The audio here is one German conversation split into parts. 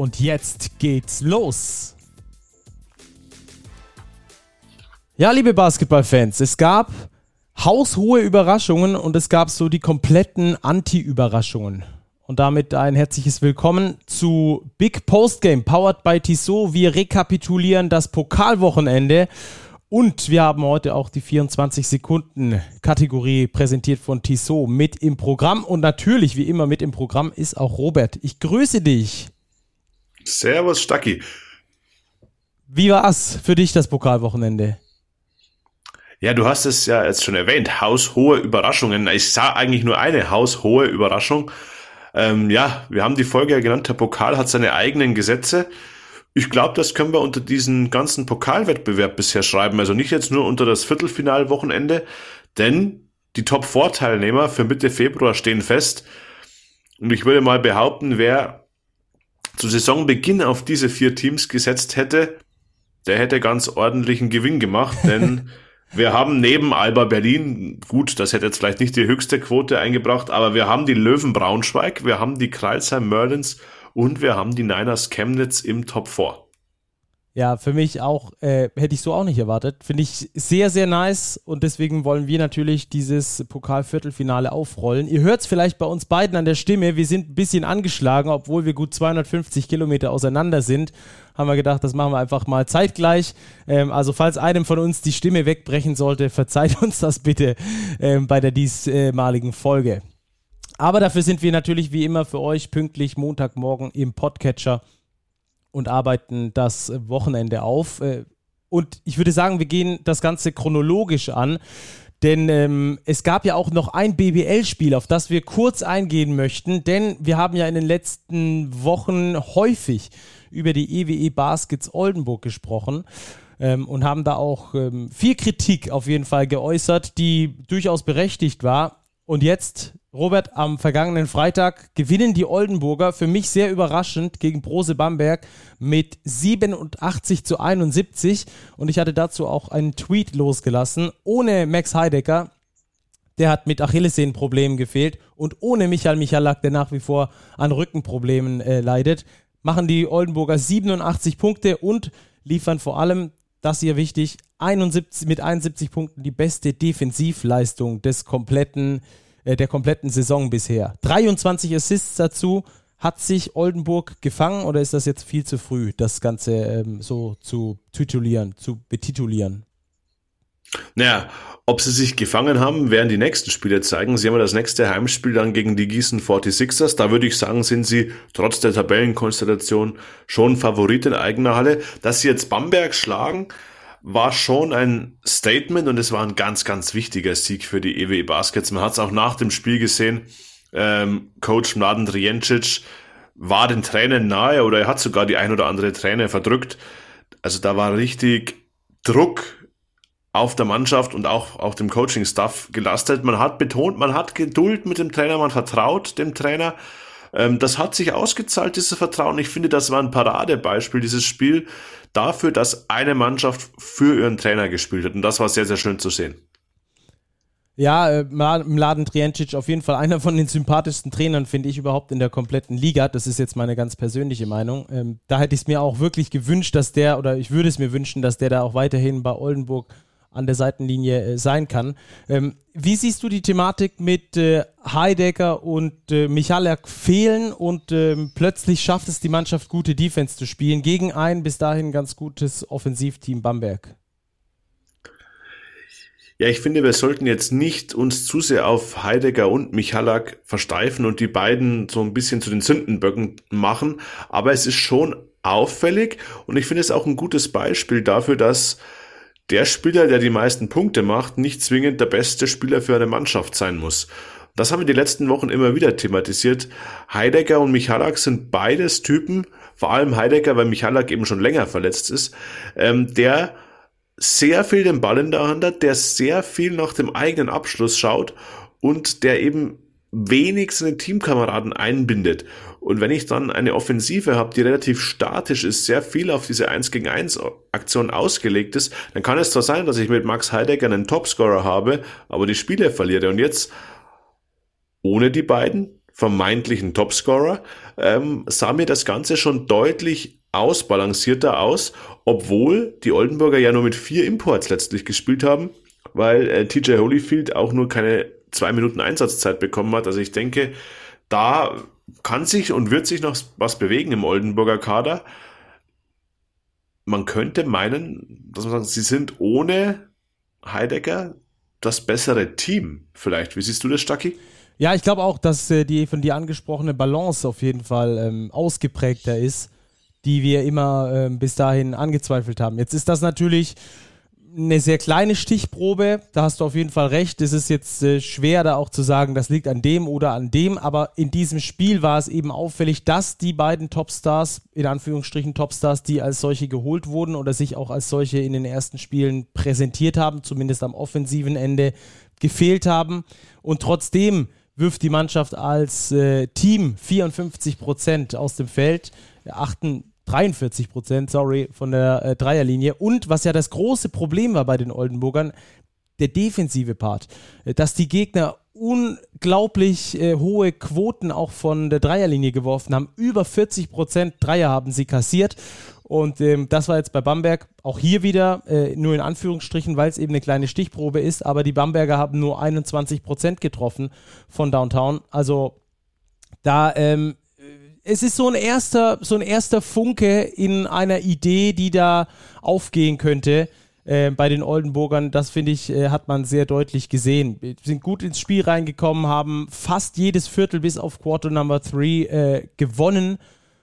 Und jetzt geht's los. Ja, liebe Basketballfans, es gab haushohe Überraschungen und es gab so die kompletten Anti-Überraschungen. Und damit ein herzliches Willkommen zu Big Post Game, powered by Tissot. Wir rekapitulieren das Pokalwochenende und wir haben heute auch die 24 Sekunden Kategorie präsentiert von Tissot mit im Programm. Und natürlich, wie immer, mit im Programm ist auch Robert. Ich grüße dich. Servus, Stacki. Wie war's für dich das Pokalwochenende? Ja, du hast es ja jetzt schon erwähnt. Haushohe Überraschungen. Ich sah eigentlich nur eine haushohe Überraschung. Ähm, ja, wir haben die Folge ja genannt, der Pokal hat seine eigenen Gesetze. Ich glaube, das können wir unter diesen ganzen Pokalwettbewerb bisher schreiben. Also nicht jetzt nur unter das Viertelfinalwochenende, denn die Top-4-Teilnehmer für Mitte Februar stehen fest. Und ich würde mal behaupten, wer zu Saisonbeginn auf diese vier Teams gesetzt hätte, der hätte ganz ordentlichen Gewinn gemacht, denn wir haben neben Alba Berlin, gut, das hätte jetzt vielleicht nicht die höchste Quote eingebracht, aber wir haben die Löwen Braunschweig, wir haben die Kreilsheim Merlins und wir haben die Niners Chemnitz im Top 4. Ja, für mich auch, äh, hätte ich so auch nicht erwartet. Finde ich sehr, sehr nice und deswegen wollen wir natürlich dieses Pokalviertelfinale aufrollen. Ihr hört es vielleicht bei uns beiden an der Stimme, wir sind ein bisschen angeschlagen, obwohl wir gut 250 Kilometer auseinander sind. Haben wir gedacht, das machen wir einfach mal zeitgleich. Ähm, also falls einem von uns die Stimme wegbrechen sollte, verzeiht uns das bitte ähm, bei der diesmaligen Folge. Aber dafür sind wir natürlich wie immer für euch pünktlich Montagmorgen im Podcatcher und arbeiten das Wochenende auf. Äh, und ich würde sagen, wir gehen das Ganze chronologisch an. Denn ähm, es gab ja auch noch ein BBL-Spiel, auf das wir kurz eingehen möchten. Denn wir haben ja in den letzten Wochen häufig über die EWE e Baskets Oldenburg gesprochen ähm, und haben da auch ähm, viel Kritik auf jeden Fall geäußert, die durchaus berechtigt war. Und jetzt, Robert, am vergangenen Freitag gewinnen die Oldenburger für mich sehr überraschend gegen Brose Bamberg mit 87 zu 71. Und ich hatte dazu auch einen Tweet losgelassen, ohne Max Heidecker. Der hat mit Achillessehnenproblemen gefehlt und ohne Michael Michalak, der nach wie vor an Rückenproblemen äh, leidet, machen die Oldenburger 87 Punkte und liefern vor allem, das hier wichtig, 71, mit 71 Punkten die beste Defensivleistung des kompletten, äh, der kompletten Saison bisher. 23 Assists dazu. Hat sich Oldenburg gefangen oder ist das jetzt viel zu früh, das Ganze ähm, so zu titulieren, zu betitulieren? Naja, ob sie sich gefangen haben, werden die nächsten Spiele zeigen. Sie haben ja das nächste Heimspiel dann gegen die Gießen 46ers. Da würde ich sagen, sind sie trotz der Tabellenkonstellation schon Favorit in eigener Halle. Dass sie jetzt Bamberg schlagen, war schon ein Statement und es war ein ganz, ganz wichtiger Sieg für die EWE Baskets. Man hat es auch nach dem Spiel gesehen. Ähm, Coach Mladen Drijencic war den Tränen nahe oder er hat sogar die ein oder andere Träne verdrückt. Also da war richtig Druck auf der Mannschaft und auch auf dem Coaching-Staff gelastet. Man hat betont, man hat Geduld mit dem Trainer, man vertraut dem Trainer. Ähm, das hat sich ausgezahlt, dieses Vertrauen. Ich finde, das war ein Paradebeispiel, dieses Spiel dafür, dass eine Mannschaft für ihren Trainer gespielt hat. Und das war sehr, sehr schön zu sehen. Ja, äh, Mladen Trijancic auf jeden Fall einer von den sympathischsten Trainern, finde ich überhaupt in der kompletten Liga. Das ist jetzt meine ganz persönliche Meinung. Ähm, da hätte ich es mir auch wirklich gewünscht, dass der, oder ich würde es mir wünschen, dass der da auch weiterhin bei Oldenburg an der Seitenlinie äh, sein kann. Ähm, wie siehst du die Thematik mit äh, Heidecker und äh, Michalak fehlen und ähm, plötzlich schafft es die Mannschaft, gute Defense zu spielen gegen ein bis dahin ganz gutes Offensivteam Bamberg? Ja, ich finde, wir sollten jetzt nicht uns zu sehr auf Heidegger und Michalak versteifen und die beiden so ein bisschen zu den Sündenböcken machen. Aber es ist schon auffällig und ich finde es auch ein gutes Beispiel dafür, dass der Spieler, der die meisten Punkte macht, nicht zwingend der beste Spieler für eine Mannschaft sein muss. Das haben wir die letzten Wochen immer wieder thematisiert. Heidegger und Michalak sind beides Typen, vor allem Heidegger, weil Michalak eben schon länger verletzt ist, ähm, der sehr viel den Ball in der Hand hat, der sehr viel nach dem eigenen Abschluss schaut und der eben wenig seine Teamkameraden einbindet. Und wenn ich dann eine Offensive habe, die relativ statisch ist, sehr viel auf diese 1 gegen 1 Aktion ausgelegt ist, dann kann es zwar sein, dass ich mit Max Heidegger einen Topscorer habe, aber die Spiele verliere. Und jetzt, ohne die beiden vermeintlichen Topscorer, ähm, sah mir das Ganze schon deutlich ausbalancierter aus, obwohl die Oldenburger ja nur mit vier Imports letztlich gespielt haben, weil äh, TJ Holyfield auch nur keine zwei Minuten Einsatzzeit bekommen hat. Also ich denke, da kann sich und wird sich noch was bewegen im Oldenburger Kader. Man könnte meinen, dass man sagt, sie sind ohne Heidegger das bessere Team vielleicht. Wie siehst du das, Stacki? Ja, ich glaube auch, dass äh, die von dir angesprochene Balance auf jeden Fall ähm, ausgeprägter ist, die wir immer ähm, bis dahin angezweifelt haben. Jetzt ist das natürlich eine sehr kleine Stichprobe, da hast du auf jeden Fall recht. Es ist jetzt äh, schwer, da auch zu sagen, das liegt an dem oder an dem, aber in diesem Spiel war es eben auffällig, dass die beiden Topstars, in Anführungsstrichen Topstars, die als solche geholt wurden oder sich auch als solche in den ersten Spielen präsentiert haben, zumindest am offensiven Ende, gefehlt haben. Und trotzdem wirft die Mannschaft als äh, Team 54 Prozent aus dem Feld. 8, 43 Prozent, sorry, von der äh, Dreierlinie. Und was ja das große Problem war bei den Oldenburgern, der defensive Part, äh, dass die Gegner unglaublich äh, hohe Quoten auch von der Dreierlinie geworfen haben. Über 40 Prozent Dreier haben sie kassiert. Und ähm, das war jetzt bei Bamberg auch hier wieder, äh, nur in Anführungsstrichen, weil es eben eine kleine Stichprobe ist. Aber die Bamberger haben nur 21 Prozent getroffen von Downtown. Also da ähm, es ist so ein erster, so ein erster Funke in einer Idee, die da aufgehen könnte. Äh, bei den Oldenburgern, das finde ich, äh, hat man sehr deutlich gesehen. Wir sind gut ins Spiel reingekommen, haben fast jedes Viertel bis auf Quarter Number 3 äh, gewonnen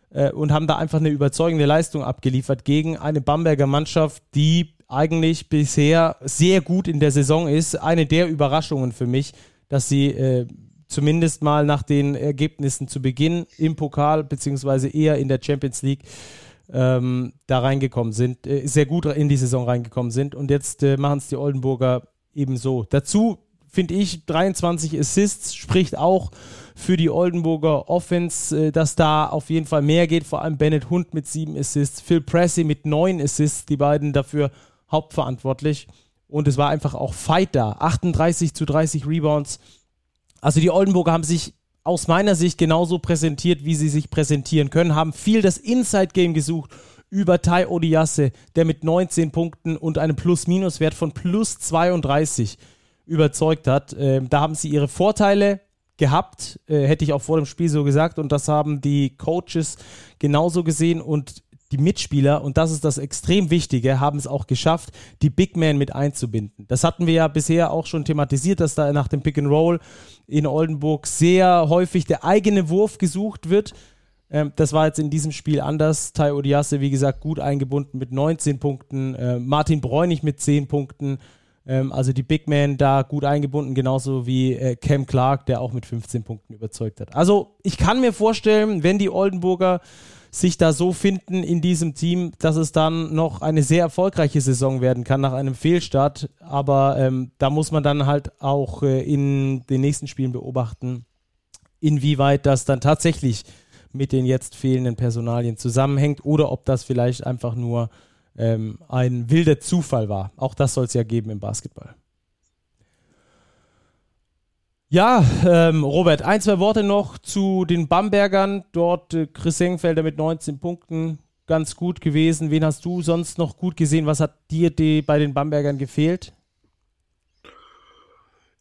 äh, und haben da einfach eine überzeugende Leistung abgeliefert gegen eine Bamberger Mannschaft, die eigentlich bisher sehr gut in der Saison ist. Eine der Überraschungen für mich, dass sie äh, zumindest mal nach den Ergebnissen zu Beginn im Pokal, beziehungsweise eher in der Champions League, ähm, da reingekommen sind, äh, sehr gut in die Saison reingekommen sind. Und jetzt äh, machen es die Oldenburger ebenso. Dazu finde ich 23 Assists, spricht auch für die Oldenburger Offense, äh, dass da auf jeden Fall mehr geht. Vor allem Bennett Hund mit sieben Assists, Phil Pressey mit neun Assists, die beiden dafür hauptverantwortlich. Und es war einfach auch Fight da. 38 zu 30 Rebounds also die Oldenburger haben sich aus meiner Sicht genauso präsentiert, wie sie sich präsentieren können, haben viel das Inside-Game gesucht über Tai Odiasse, der mit 19 Punkten und einem Plus-Minus-Wert von plus 32 überzeugt hat. Ähm, da haben sie ihre Vorteile gehabt, äh, hätte ich auch vor dem Spiel so gesagt, und das haben die Coaches genauso gesehen und die Mitspieler, und das ist das extrem Wichtige, haben es auch geschafft, die Big Man mit einzubinden. Das hatten wir ja bisher auch schon thematisiert, dass da nach dem Pick and Roll in Oldenburg sehr häufig der eigene Wurf gesucht wird. Ähm, das war jetzt in diesem Spiel anders. Tai Odiasse, wie gesagt, gut eingebunden mit 19 Punkten. Äh, Martin Bräunig mit 10 Punkten. Ähm, also die Big Man da gut eingebunden, genauso wie äh, Cam Clark, der auch mit 15 Punkten überzeugt hat. Also ich kann mir vorstellen, wenn die Oldenburger sich da so finden in diesem Team, dass es dann noch eine sehr erfolgreiche Saison werden kann nach einem Fehlstart. Aber ähm, da muss man dann halt auch äh, in den nächsten Spielen beobachten, inwieweit das dann tatsächlich mit den jetzt fehlenden Personalien zusammenhängt oder ob das vielleicht einfach nur ähm, ein wilder Zufall war. Auch das soll es ja geben im Basketball. Ja, ähm, Robert, ein, zwei Worte noch zu den Bambergern. Dort äh, Chris Engfelder mit 19 Punkten ganz gut gewesen. Wen hast du sonst noch gut gesehen? Was hat dir die, bei den Bambergern gefehlt?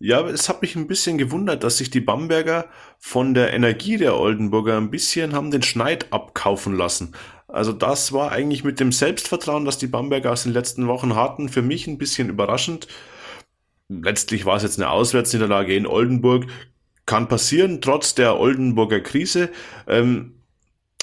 Ja, es hat mich ein bisschen gewundert, dass sich die Bamberger von der Energie der Oldenburger ein bisschen haben den Schneid abkaufen lassen. Also das war eigentlich mit dem Selbstvertrauen, das die Bamberger aus den letzten Wochen hatten, für mich ein bisschen überraschend. Letztlich war es jetzt eine Auswärtsniederlage in Oldenburg. Kann passieren, trotz der Oldenburger Krise. Ähm,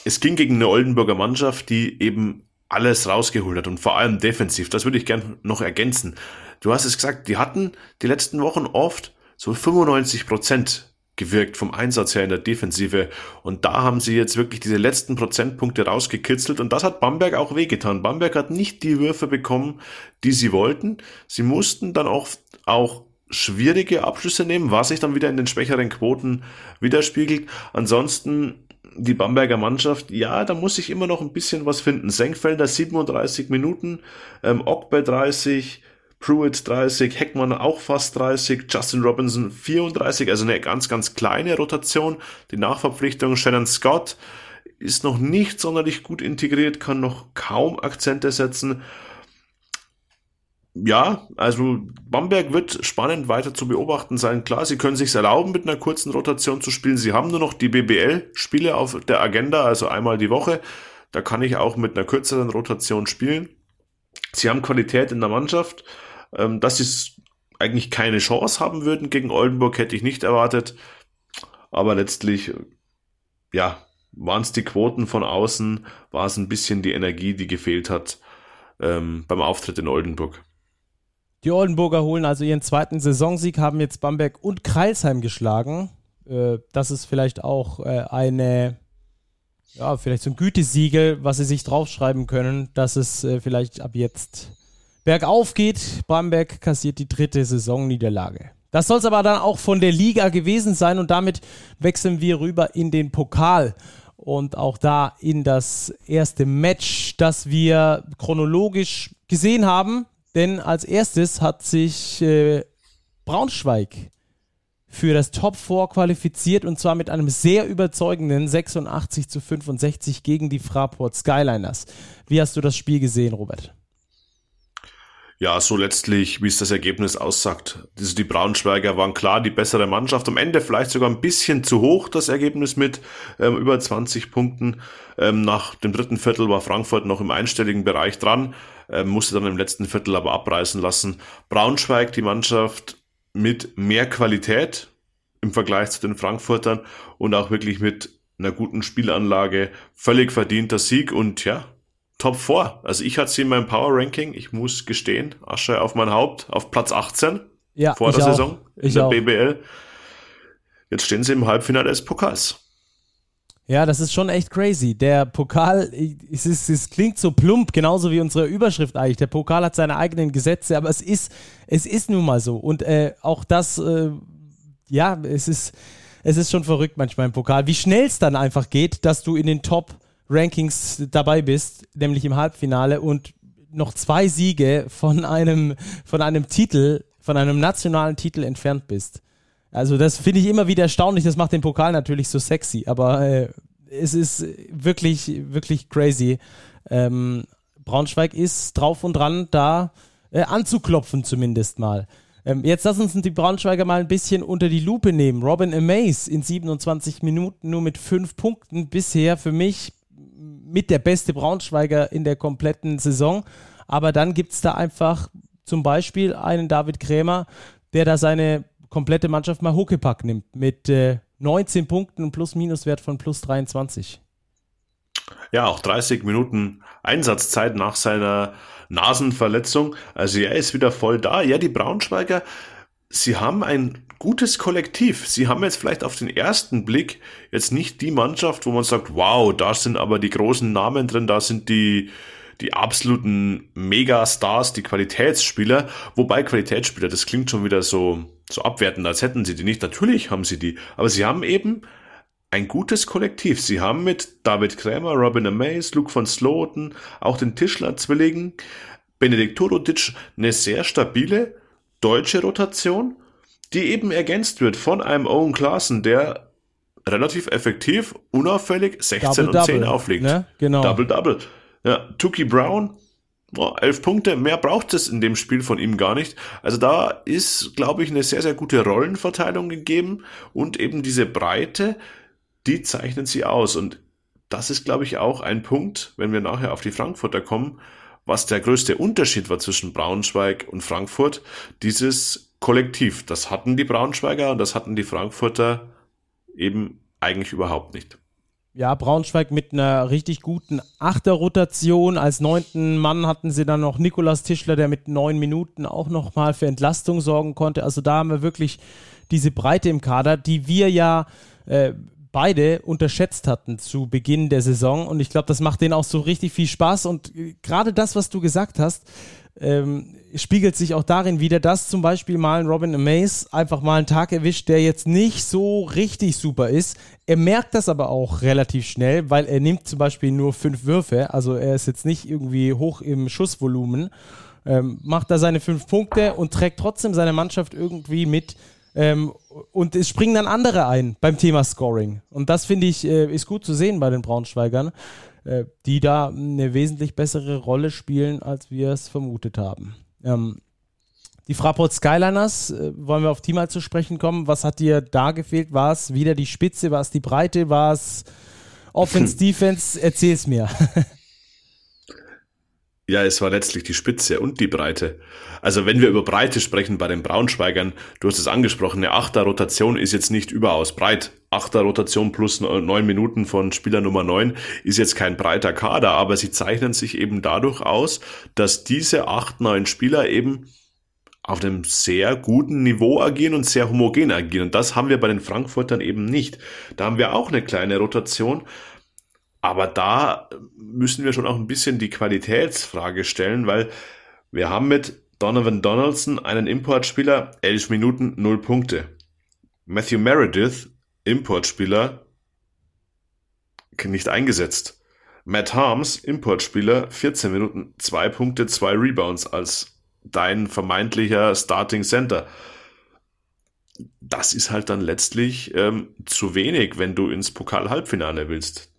es ging gegen eine Oldenburger Mannschaft, die eben alles rausgeholt hat und vor allem defensiv. Das würde ich gern noch ergänzen. Du hast es gesagt, die hatten die letzten Wochen oft so 95 Prozent gewirkt vom Einsatz her in der Defensive. Und da haben sie jetzt wirklich diese letzten Prozentpunkte rausgekitzelt und das hat Bamberg auch wehgetan. Bamberg hat nicht die Würfe bekommen, die sie wollten. Sie mussten dann auch, auch schwierige Abschlüsse nehmen, was sich dann wieder in den schwächeren Quoten widerspiegelt. Ansonsten die Bamberger Mannschaft, ja, da muss ich immer noch ein bisschen was finden. Senkfelder 37 Minuten, ähm, Ogbe 30, Pruitt 30, Heckmann auch fast 30, Justin Robinson 34, also eine ganz, ganz kleine Rotation. Die Nachverpflichtung Shannon Scott ist noch nicht sonderlich gut integriert, kann noch kaum Akzente setzen. Ja, also Bamberg wird spannend weiter zu beobachten sein. Klar, sie können sich erlauben, mit einer kurzen Rotation zu spielen. Sie haben nur noch die BBL-Spiele auf der Agenda, also einmal die Woche. Da kann ich auch mit einer kürzeren Rotation spielen. Sie haben Qualität in der Mannschaft. Ähm, dass sie eigentlich keine Chance haben würden gegen Oldenburg, hätte ich nicht erwartet. Aber letztlich, ja, waren es die Quoten von außen, war es ein bisschen die Energie, die gefehlt hat ähm, beim Auftritt in Oldenburg. Die Oldenburger holen also ihren zweiten Saisonsieg, haben jetzt Bamberg und Kreilsheim geschlagen. Äh, das ist vielleicht auch äh, eine, ja, vielleicht so ein Gütesiegel, was sie sich draufschreiben können, dass es äh, vielleicht ab jetzt bergauf geht. Bamberg kassiert die dritte Saisonniederlage. Das soll es aber dann auch von der Liga gewesen sein und damit wechseln wir rüber in den Pokal und auch da in das erste Match, das wir chronologisch gesehen haben. Denn als erstes hat sich äh, Braunschweig für das Top 4 qualifiziert und zwar mit einem sehr überzeugenden 86 zu 65 gegen die Fraport Skyliners. Wie hast du das Spiel gesehen, Robert? ja, so letztlich, wie es das Ergebnis aussagt. Also die Braunschweiger waren klar die bessere Mannschaft. Am Ende vielleicht sogar ein bisschen zu hoch, das Ergebnis mit ähm, über 20 Punkten. Ähm, nach dem dritten Viertel war Frankfurt noch im einstelligen Bereich dran, ähm, musste dann im letzten Viertel aber abreißen lassen. Braunschweig, die Mannschaft mit mehr Qualität im Vergleich zu den Frankfurtern und auch wirklich mit einer guten Spielanlage. Völlig verdienter Sieg und ja, Top 4. Also ich hatte sie in meinem Power Ranking, ich muss gestehen, Asche auf mein Haupt, auf Platz 18 ja, vor der auch. Saison in ich der auch. BBL. Jetzt stehen sie im Halbfinale des Pokals. Ja, das ist schon echt crazy. Der Pokal, es, ist, es klingt so plump, genauso wie unsere Überschrift eigentlich. Der Pokal hat seine eigenen Gesetze, aber es ist, es ist nun mal so. Und äh, auch das, äh, ja, es ist, es ist schon verrückt manchmal im Pokal, wie schnell es dann einfach geht, dass du in den Top Rankings dabei bist, nämlich im Halbfinale und noch zwei Siege von einem, von einem Titel, von einem nationalen Titel entfernt bist. Also das finde ich immer wieder erstaunlich. Das macht den Pokal natürlich so sexy, aber äh, es ist wirklich, wirklich crazy. Ähm, Braunschweig ist drauf und dran, da äh, anzuklopfen zumindest mal. Ähm, jetzt lass uns die Braunschweiger mal ein bisschen unter die Lupe nehmen. Robin Amaze in 27 Minuten nur mit 5 Punkten bisher für mich mit der beste Braunschweiger in der kompletten Saison. Aber dann gibt es da einfach zum Beispiel einen David Krämer, der da seine komplette Mannschaft mal Huckepack nimmt mit äh, 19 Punkten und Plus-Minus-Wert von plus 23. Ja, auch 30 Minuten Einsatzzeit nach seiner Nasenverletzung. Also er ist wieder voll da. Ja, die Braunschweiger, sie haben ein gutes Kollektiv. Sie haben jetzt vielleicht auf den ersten Blick jetzt nicht die Mannschaft, wo man sagt, wow, da sind aber die großen Namen drin, da sind die, die absoluten Megastars, die Qualitätsspieler. Wobei Qualitätsspieler, das klingt schon wieder so, so abwertend, als hätten sie die nicht. Natürlich haben sie die. Aber sie haben eben ein gutes Kollektiv. Sie haben mit David Krämer, Robin Amaze, Luke von Sloten, auch den Tischler-Zwillingen, Benedikt Turodic eine sehr stabile deutsche Rotation, die eben ergänzt wird von einem Owen Klaassen, der relativ effektiv, unauffällig 16 Double, und 10 Double, auflegt. Ne? Genau. Double-Double. Ja, Tuki Brown, oh, elf Punkte, mehr braucht es in dem Spiel von ihm gar nicht. Also da ist, glaube ich, eine sehr, sehr gute Rollenverteilung gegeben und eben diese Breite, die zeichnen sie aus. Und das ist, glaube ich, auch ein Punkt, wenn wir nachher auf die Frankfurter kommen, was der größte Unterschied war zwischen Braunschweig und Frankfurt, dieses Kollektiv. Das hatten die Braunschweiger und das hatten die Frankfurter eben eigentlich überhaupt nicht. Ja, Braunschweig mit einer richtig guten Achterrotation. Als neunten Mann hatten sie dann noch Nikolas Tischler, der mit neun Minuten auch nochmal für Entlastung sorgen konnte. Also da haben wir wirklich diese Breite im Kader, die wir ja äh, beide unterschätzt hatten zu Beginn der Saison. Und ich glaube, das macht denen auch so richtig viel Spaß. Und äh, gerade das, was du gesagt hast, ähm, spiegelt sich auch darin wieder, dass zum Beispiel mal ein Robin Amaze einfach mal einen Tag erwischt, der jetzt nicht so richtig super ist. Er merkt das aber auch relativ schnell, weil er nimmt zum Beispiel nur fünf Würfe, also er ist jetzt nicht irgendwie hoch im Schussvolumen, ähm, macht da seine fünf Punkte und trägt trotzdem seine Mannschaft irgendwie mit. Ähm, und es springen dann andere ein beim Thema Scoring. Und das finde ich, äh, ist gut zu sehen bei den Braunschweigern. Äh, die da eine wesentlich bessere Rolle spielen, als wir es vermutet haben. Ähm, die Fraport Skyliners, äh, wollen wir auf die mal zu sprechen kommen. Was hat dir da gefehlt? War es wieder die Spitze? War es die Breite? War es Offense, Defense? Erzähl's mir. Ja, es war letztlich die Spitze und die Breite. Also wenn wir über Breite sprechen bei den Braunschweigern, du hast es angesprochen, eine Achter-Rotation ist jetzt nicht überaus breit. Achter-Rotation plus neun Minuten von Spieler Nummer neun ist jetzt kein breiter Kader, aber sie zeichnen sich eben dadurch aus, dass diese acht, neun Spieler eben auf einem sehr guten Niveau agieren und sehr homogen agieren. Und das haben wir bei den Frankfurtern eben nicht. Da haben wir auch eine kleine Rotation, aber da müssen wir schon auch ein bisschen die Qualitätsfrage stellen, weil wir haben mit Donovan Donaldson einen Importspieler, 11 Minuten, 0 Punkte. Matthew Meredith, Importspieler, nicht eingesetzt. Matt Harms, Importspieler, 14 Minuten, 2 Punkte, 2 Rebounds als dein vermeintlicher Starting Center. Das ist halt dann letztlich ähm, zu wenig, wenn du ins Pokal-Halbfinale willst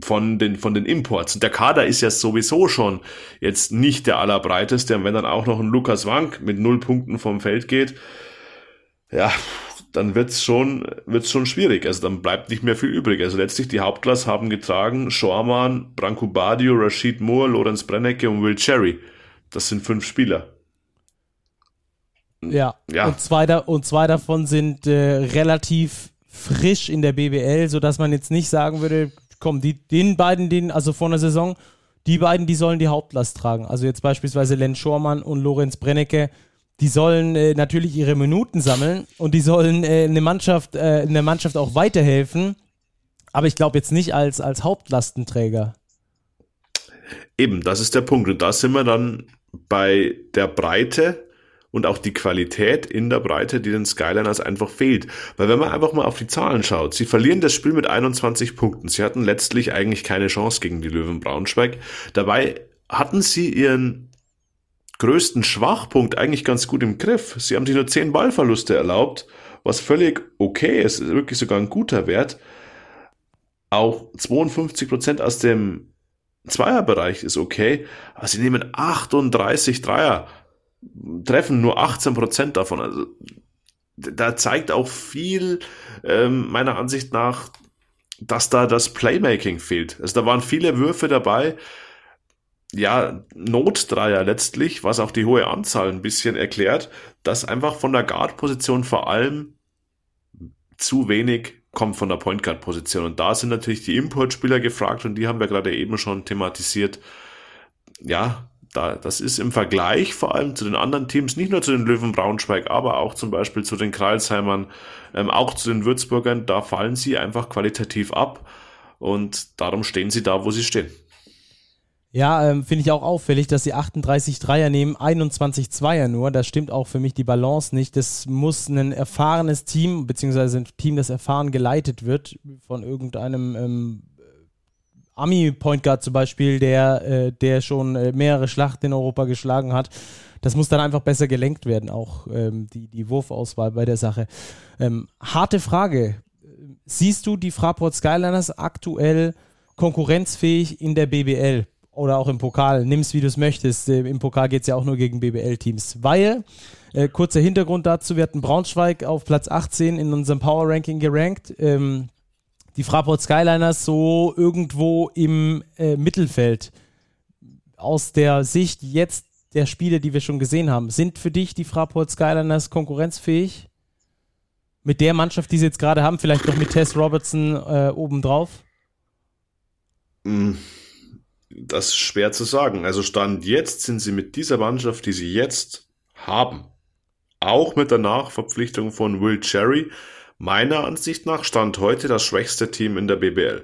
von den, von den Imports. Und der Kader ist ja sowieso schon jetzt nicht der allerbreiteste. Und wenn dann auch noch ein Lukas Wank mit null Punkten vom Feld geht, ja, dann wird's schon, wird's schon schwierig. Also dann bleibt nicht mehr viel übrig. Also letztlich die Hauptklasse haben getragen Schormann, Branko Badio, Rashid Moore, Lorenz Brennecke und Will Cherry. Das sind fünf Spieler. Ja, ja. Und, zwei da, und zwei davon sind äh, relativ frisch in der BBL, sodass man jetzt nicht sagen würde, komm, die, den beiden, den, also vor einer Saison, die beiden, die sollen die Hauptlast tragen. Also jetzt beispielsweise Len Schormann und Lorenz Brennecke, die sollen äh, natürlich ihre Minuten sammeln und die sollen äh, eine Mannschaft, äh, eine Mannschaft auch weiterhelfen. Aber ich glaube jetzt nicht als, als Hauptlastenträger. Eben, das ist der Punkt. Und da sind wir dann bei der Breite und auch die Qualität in der Breite, die den Skyliners einfach fehlt. Weil wenn man einfach mal auf die Zahlen schaut, sie verlieren das Spiel mit 21 Punkten. Sie hatten letztlich eigentlich keine Chance gegen die Löwen Braunschweig. Dabei hatten sie ihren größten Schwachpunkt eigentlich ganz gut im Griff. Sie haben sich nur 10 Ballverluste erlaubt, was völlig okay ist, wirklich sogar ein guter Wert. Auch 52 Prozent aus dem Zweierbereich ist okay, aber sie nehmen 38 Dreier treffen nur 18 Prozent davon. Also da zeigt auch viel ähm, meiner Ansicht nach, dass da das Playmaking fehlt. Also da waren viele Würfe dabei. Ja, Notdreier letztlich, was auch die hohe Anzahl ein bisschen erklärt, dass einfach von der Guard-Position vor allem zu wenig kommt von der Point Guard-Position. Und da sind natürlich die Importspieler gefragt und die haben wir gerade eben schon thematisiert. Ja, da, das ist im Vergleich vor allem zu den anderen Teams, nicht nur zu den Löwen Braunschweig, aber auch zum Beispiel zu den Kreilsheimern, ähm, auch zu den Würzburgern, da fallen sie einfach qualitativ ab und darum stehen sie da, wo sie stehen. Ja, ähm, finde ich auch auffällig, dass sie 38 Dreier nehmen, 21 Zweier nur. Das stimmt auch für mich die Balance nicht. Das muss ein erfahrenes Team, beziehungsweise ein Team, das erfahren geleitet wird von irgendeinem ähm, Ami-Point Guard zum Beispiel, der, äh, der schon äh, mehrere Schlachten in Europa geschlagen hat. Das muss dann einfach besser gelenkt werden, auch ähm, die, die Wurfauswahl bei der Sache. Ähm, harte Frage. Siehst du die Fraport Skyliners aktuell konkurrenzfähig in der BBL oder auch im Pokal? Nimm es, wie du es möchtest. Äh, Im Pokal geht es ja auch nur gegen BBL-Teams. Weil, äh, kurzer Hintergrund dazu, wir hatten Braunschweig auf Platz 18 in unserem Power Ranking gerankt. Ähm, die Fraport Skyliners so irgendwo im äh, Mittelfeld. Aus der Sicht jetzt der Spiele, die wir schon gesehen haben, sind für dich die Fraport Skyliners konkurrenzfähig? Mit der Mannschaft, die sie jetzt gerade haben, vielleicht noch mit Tess Robertson äh, obendrauf? Hm, das ist schwer zu sagen. Also Stand jetzt sind sie mit dieser Mannschaft, die sie jetzt haben, auch mit der Nachverpflichtung von Will Cherry, meiner Ansicht nach Stand heute das schwächste Team in der BBL.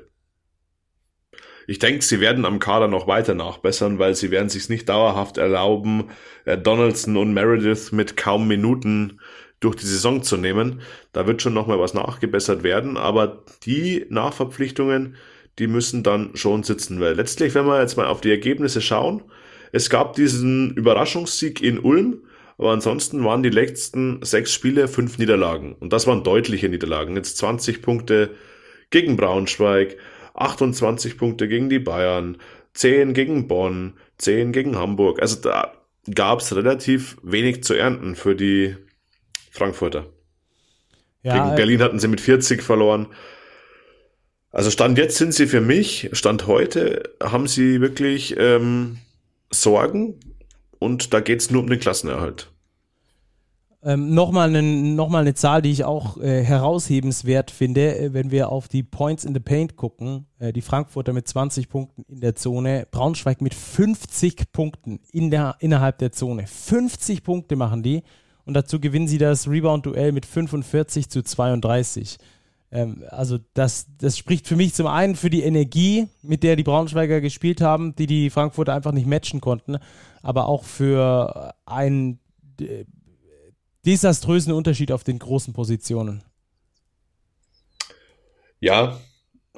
Ich denke, sie werden am Kader noch weiter nachbessern, weil sie werden sich nicht dauerhaft erlauben, äh, Donaldson und Meredith mit kaum Minuten durch die Saison zu nehmen. Da wird schon nochmal was nachgebessert werden, aber die Nachverpflichtungen, die müssen dann schon sitzen, weil letztlich, wenn wir jetzt mal auf die Ergebnisse schauen, es gab diesen Überraschungssieg in Ulm, aber ansonsten waren die letzten sechs Spiele fünf Niederlagen. Und das waren deutliche Niederlagen. Jetzt 20 Punkte gegen Braunschweig, 28 Punkte gegen die Bayern, 10 gegen Bonn, 10 gegen Hamburg. Also da gab es relativ wenig zu ernten für die Frankfurter. Ja, gegen äh, Berlin hatten sie mit 40 verloren. Also Stand jetzt sind sie für mich, Stand heute, haben sie wirklich ähm, Sorgen und da geht es nur um den Klassenerhalt. Ähm, Nochmal eine, noch eine Zahl, die ich auch äh, heraushebenswert finde, äh, wenn wir auf die Points in the Paint gucken. Äh, die Frankfurter mit 20 Punkten in der Zone, Braunschweig mit 50 Punkten in der, innerhalb der Zone. 50 Punkte machen die und dazu gewinnen sie das Rebound-Duell mit 45 zu 32. Ähm, also das, das spricht für mich zum einen für die Energie, mit der die Braunschweiger gespielt haben, die die Frankfurter einfach nicht matchen konnten, aber auch für ein äh, desaströsen Unterschied auf den großen Positionen. Ja,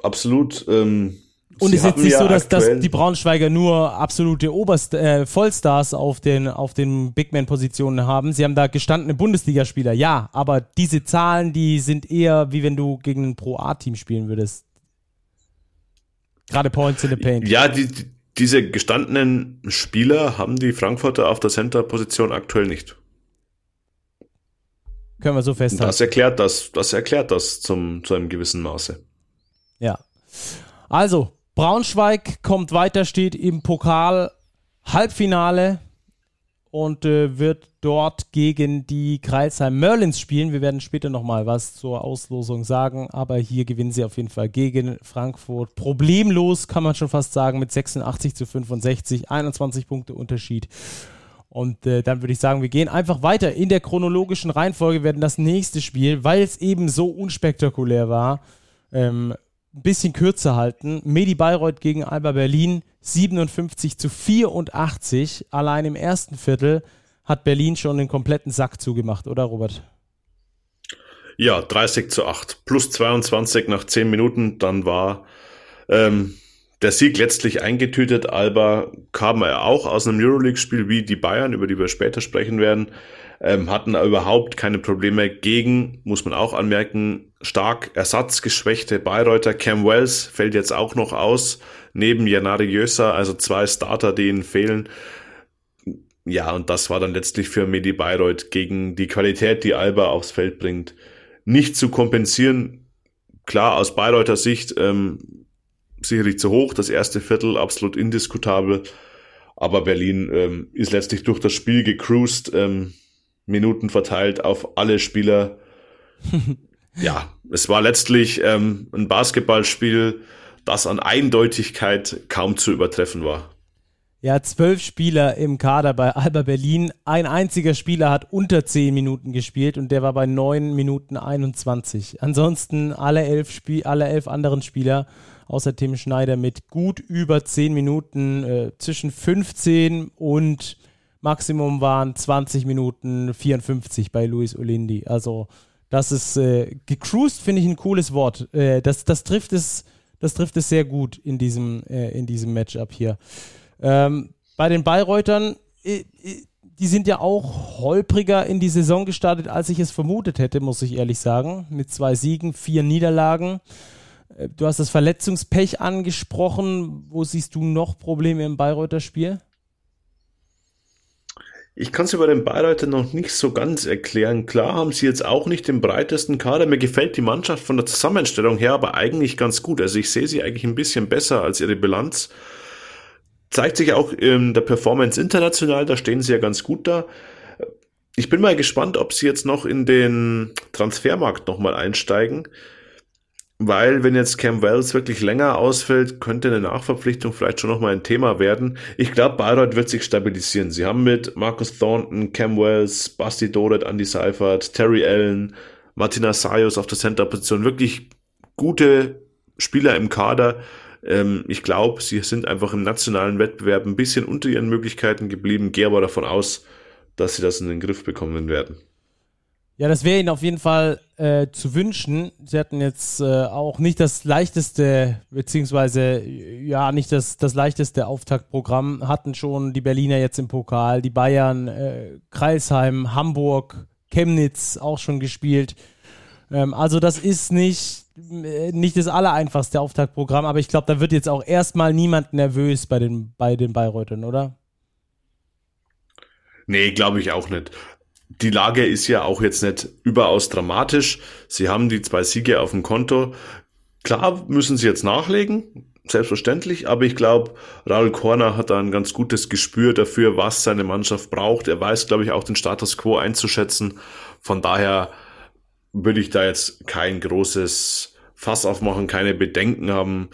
absolut. Ähm, und es ist jetzt nicht so, dass, dass die Braunschweiger nur absolute Oberst äh, Vollstars auf den, auf den Bigman-Positionen haben. Sie haben da gestandene Bundesligaspieler, ja, aber diese Zahlen, die sind eher wie wenn du gegen ein Pro-A-Team spielen würdest. Gerade Points in the Paint. Ja, die, die, diese gestandenen Spieler haben die Frankfurter auf der Center-Position aktuell nicht. Können wir so festhalten. Das erklärt das, das erklärt das zum, zu einem gewissen Maße. Ja. Also, Braunschweig kommt weiter, steht im Pokal Halbfinale und äh, wird dort gegen die Kreilsheim Merlins spielen. Wir werden später nochmal was zur Auslosung sagen, aber hier gewinnen sie auf jeden Fall gegen Frankfurt. Problemlos kann man schon fast sagen mit 86 zu 65, 21 Punkte Unterschied. Und äh, dann würde ich sagen, wir gehen einfach weiter in der chronologischen Reihenfolge, werden das nächste Spiel, weil es eben so unspektakulär war, ähm, ein bisschen kürzer halten. Medi Bayreuth gegen Alba Berlin 57 zu 84. Allein im ersten Viertel hat Berlin schon den kompletten Sack zugemacht, oder Robert? Ja, 30 zu 8. Plus 22 nach 10 Minuten. Dann war ähm, der Sieg letztlich eingetütet. Alba kam er auch aus einem Euroleague-Spiel wie die Bayern, über die wir später sprechen werden, ähm, hatten überhaupt keine Probleme gegen, muss man auch anmerken, stark ersatzgeschwächte Bayreuther. Cam Wells fällt jetzt auch noch aus, neben Janari Jösa, also zwei Starter, die ihnen fehlen. Ja, und das war dann letztlich für Medi Bayreuth gegen die Qualität, die Alba aufs Feld bringt, nicht zu kompensieren. Klar, aus Bayreuther Sicht ähm, sicherlich zu hoch, das erste Viertel absolut indiskutabel. Aber Berlin ähm, ist letztlich durch das Spiel gecruised, ähm, Minuten verteilt auf alle Spieler. ja, es war letztlich ähm, ein Basketballspiel, das an Eindeutigkeit kaum zu übertreffen war. Ja, zwölf Spieler im Kader bei Alba Berlin. Ein einziger Spieler hat unter zehn Minuten gespielt und der war bei neun Minuten 21. Ansonsten alle elf, Spiel alle elf anderen Spieler außer Tim Schneider mit gut über 10 Minuten, äh, zwischen 15 und Maximum waren 20 Minuten 54 bei Luis Olindi. Also das ist äh, gecruised, finde ich ein cooles Wort. Äh, das, das, trifft es, das trifft es sehr gut in diesem, äh, in diesem Matchup hier. Ähm, bei den Bayreutern, äh, äh, die sind ja auch holpriger in die Saison gestartet, als ich es vermutet hätte, muss ich ehrlich sagen. Mit zwei Siegen, vier Niederlagen. Äh, du hast das Verletzungspech angesprochen. Wo siehst du noch Probleme im Bayreuther Spiel? Ich kann es über den Bayreuther noch nicht so ganz erklären. Klar haben sie jetzt auch nicht den breitesten Kader. Mir gefällt die Mannschaft von der Zusammenstellung her aber eigentlich ganz gut. Also ich sehe sie eigentlich ein bisschen besser als ihre Bilanz. Zeigt sich auch in der Performance international, da stehen sie ja ganz gut da. Ich bin mal gespannt, ob sie jetzt noch in den Transfermarkt nochmal einsteigen weil wenn jetzt Cam Wells wirklich länger ausfällt, könnte eine Nachverpflichtung vielleicht schon nochmal ein Thema werden. Ich glaube, Bayreuth wird sich stabilisieren. Sie haben mit Marcus Thornton, Cam Wells, Basti Doret, Andy Seifert, Terry Allen, Martina Sayos auf der Center-Position wirklich gute Spieler im Kader. Ähm, ich glaube, sie sind einfach im nationalen Wettbewerb ein bisschen unter ihren Möglichkeiten geblieben. Gehe aber davon aus, dass sie das in den Griff bekommen werden. Ja, das wäre ihnen auf jeden Fall äh, zu wünschen. Sie hatten jetzt äh, auch nicht das leichteste, beziehungsweise ja, nicht das, das leichteste Auftaktprogramm, hatten schon die Berliner jetzt im Pokal, die Bayern, äh, Kreisheim, Hamburg, Chemnitz auch schon gespielt. Ähm, also das ist nicht, äh, nicht das allereinfachste Auftaktprogramm, aber ich glaube, da wird jetzt auch erstmal niemand nervös bei den, bei den Bayreutern, oder? Nee, glaube ich auch nicht die Lage ist ja auch jetzt nicht überaus dramatisch. Sie haben die zwei Siege auf dem Konto. Klar müssen sie jetzt nachlegen, selbstverständlich, aber ich glaube, Raul Korner hat da ein ganz gutes Gespür dafür, was seine Mannschaft braucht. Er weiß, glaube ich, auch den Status quo einzuschätzen. Von daher würde ich da jetzt kein großes Fass aufmachen, keine Bedenken haben,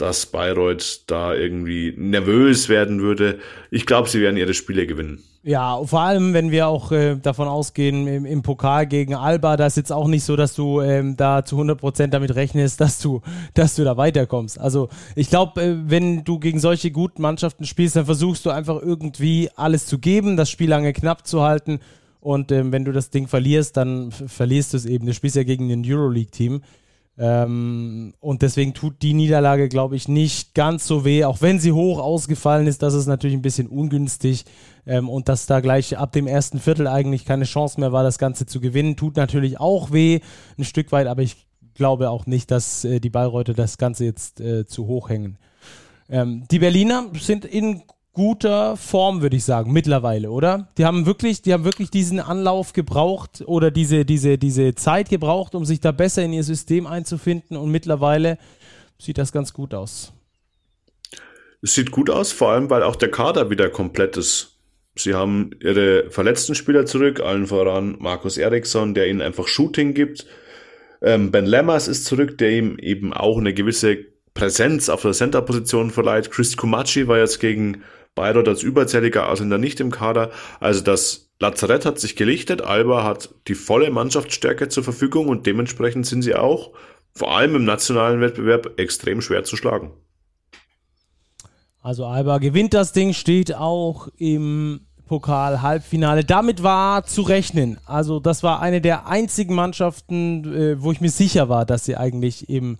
dass Bayreuth da irgendwie nervös werden würde. Ich glaube, sie werden ihre Spiele gewinnen. Ja, vor allem, wenn wir auch äh, davon ausgehen, im, im, Pokal gegen Alba, da ist jetzt auch nicht so, dass du ähm, da zu 100% damit rechnest, dass du, dass du da weiterkommst. Also ich glaube, äh, wenn du gegen solche guten Mannschaften spielst, dann versuchst du einfach irgendwie alles zu geben, das Spiel lange knapp zu halten und ähm, wenn du das Ding verlierst, dann verlierst du es eben. Du spielst ja gegen ein Euroleague-Team. Ähm, und deswegen tut die Niederlage, glaube ich, nicht ganz so weh, auch wenn sie hoch ausgefallen ist. Das ist natürlich ein bisschen ungünstig. Ähm, und dass da gleich ab dem ersten Viertel eigentlich keine Chance mehr war, das Ganze zu gewinnen, tut natürlich auch weh, ein Stück weit, aber ich glaube auch nicht, dass äh, die Bayreuther das Ganze jetzt äh, zu hoch hängen. Ähm, die Berliner sind in guter Form, würde ich sagen, mittlerweile, oder? Die haben wirklich, die haben wirklich diesen Anlauf gebraucht oder diese, diese, diese Zeit gebraucht, um sich da besser in ihr System einzufinden und mittlerweile sieht das ganz gut aus. Es sieht gut aus, vor allem, weil auch der Kader wieder komplett ist. Sie haben ihre verletzten Spieler zurück, allen voran Markus Eriksson, der ihnen einfach Shooting gibt. Ähm, ben Lemmers ist zurück, der ihm eben auch eine gewisse Präsenz auf der Center-Position verleiht. Chris Kumachi war jetzt gegen Bayreuth als überzähliger Ausländer nicht im Kader. Also das Lazarett hat sich gelichtet. Alba hat die volle Mannschaftsstärke zur Verfügung und dementsprechend sind sie auch vor allem im nationalen Wettbewerb extrem schwer zu schlagen. Also Alba gewinnt das Ding, steht auch im Pokal-Halbfinale. Damit war zu rechnen. Also das war eine der einzigen Mannschaften, äh, wo ich mir sicher war, dass sie eigentlich im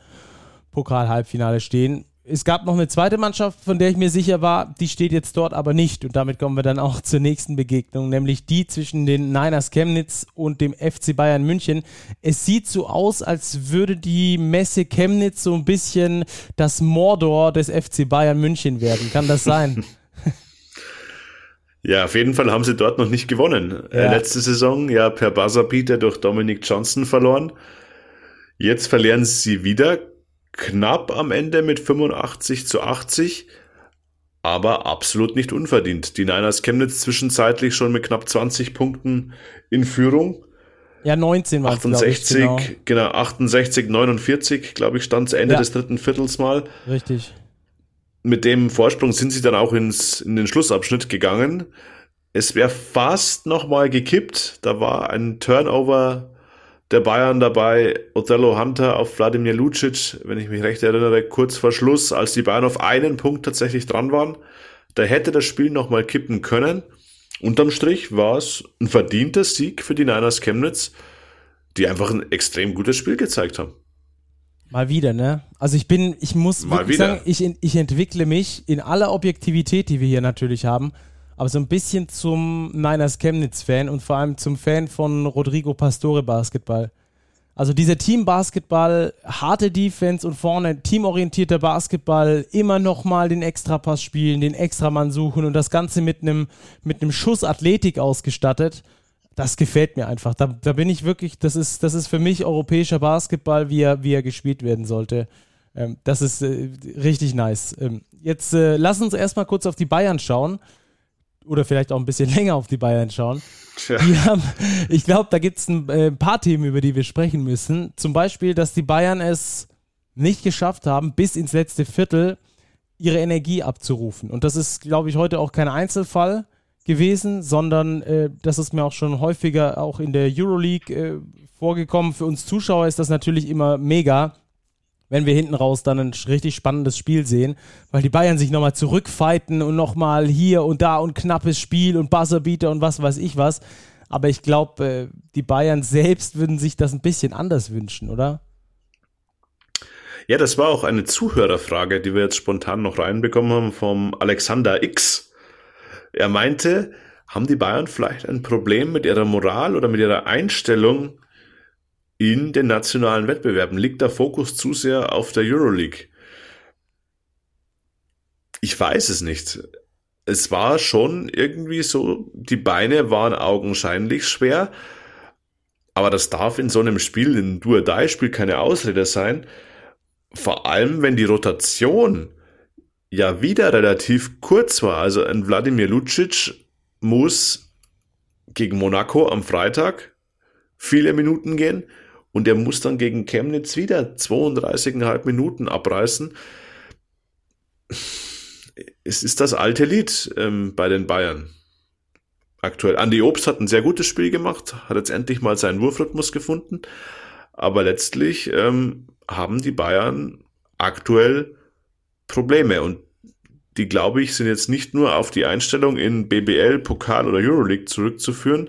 Pokal-Halbfinale stehen es gab noch eine zweite Mannschaft, von der ich mir sicher war, die steht jetzt dort aber nicht. Und damit kommen wir dann auch zur nächsten Begegnung, nämlich die zwischen den Niners Chemnitz und dem FC Bayern München. Es sieht so aus, als würde die Messe Chemnitz so ein bisschen das Mordor des FC Bayern München werden. Kann das sein? Ja, auf jeden Fall haben sie dort noch nicht gewonnen. Äh, ja. Letzte Saison ja per Buzzerbeater durch Dominic Johnson verloren. Jetzt verlieren sie wieder knapp am Ende mit 85 zu 80, aber absolut nicht unverdient. Die Niners Chemnitz zwischenzeitlich schon mit knapp 20 Punkten in Führung. Ja, 19 war 68, genau. genau, 68, 49, glaube ich, stand Ende ja. des dritten Viertels mal. Richtig. Mit dem Vorsprung sind sie dann auch ins, in den Schlussabschnitt gegangen. Es wäre fast nochmal gekippt. Da war ein Turnover der Bayern dabei, Othello Hunter auf Wladimir Lucic, wenn ich mich recht erinnere, kurz vor Schluss, als die Bayern auf einen Punkt tatsächlich dran waren. Da hätte das Spiel nochmal kippen können. Unterm Strich war es ein verdienter Sieg für die Niners Chemnitz, die einfach ein extrem gutes Spiel gezeigt haben. Mal wieder, ne? Also ich bin, ich muss Mal wirklich wieder. sagen, ich, ich entwickle mich in aller Objektivität, die wir hier natürlich haben, aber so ein bisschen zum Niners Chemnitz-Fan und vor allem zum Fan von Rodrigo Pastore Basketball. Also dieser Team-Basketball, harte Defense und vorne teamorientierter Basketball, immer nochmal den Extrapass spielen, den Extramann suchen und das Ganze mit einem mit Schuss Athletik ausgestattet. Das gefällt mir einfach. Da, da bin ich wirklich, das ist, das ist für mich europäischer Basketball, wie er, wie er gespielt werden sollte. Ähm, das ist äh, richtig nice. Ähm, jetzt äh, lass uns erstmal kurz auf die Bayern schauen oder vielleicht auch ein bisschen länger auf die Bayern schauen. Ja. Die haben, ich glaube, da gibt es ein, äh, ein, paar Themen, über die wir sprechen müssen. Zum Beispiel, dass die Bayern es nicht geschafft haben, bis ins letzte Viertel ihre Energie abzurufen. Und das ist, glaube ich, heute auch kein Einzelfall gewesen, sondern äh, das ist mir auch schon häufiger auch in der Euroleague äh, vorgekommen. Für uns Zuschauer ist das natürlich immer mega, wenn wir hinten raus dann ein richtig spannendes Spiel sehen, weil die Bayern sich nochmal zurückfighten und nochmal hier und da und knappes Spiel und Buzzerbeater und was weiß ich was. Aber ich glaube, äh, die Bayern selbst würden sich das ein bisschen anders wünschen, oder? Ja, das war auch eine Zuhörerfrage, die wir jetzt spontan noch reinbekommen haben vom Alexander X. Er meinte, haben die Bayern vielleicht ein Problem mit ihrer Moral oder mit ihrer Einstellung in den nationalen Wettbewerben? Liegt der Fokus zu sehr auf der Euroleague? Ich weiß es nicht. Es war schon irgendwie so, die Beine waren augenscheinlich schwer, aber das darf in so einem Spiel, in Duodai-Spiel keine Ausrede sein. Vor allem, wenn die Rotation ja wieder relativ kurz war. Also ein Wladimir Lucic muss gegen Monaco am Freitag viele Minuten gehen und er muss dann gegen Chemnitz wieder 32,5 Minuten abreißen. Es ist das alte Lied ähm, bei den Bayern. Aktuell. Andy Obst hat ein sehr gutes Spiel gemacht, hat jetzt endlich mal seinen Wurfrhythmus gefunden. Aber letztlich ähm, haben die Bayern aktuell Probleme und die, glaube ich, sind jetzt nicht nur auf die Einstellung in BBL, Pokal oder Euroleague zurückzuführen,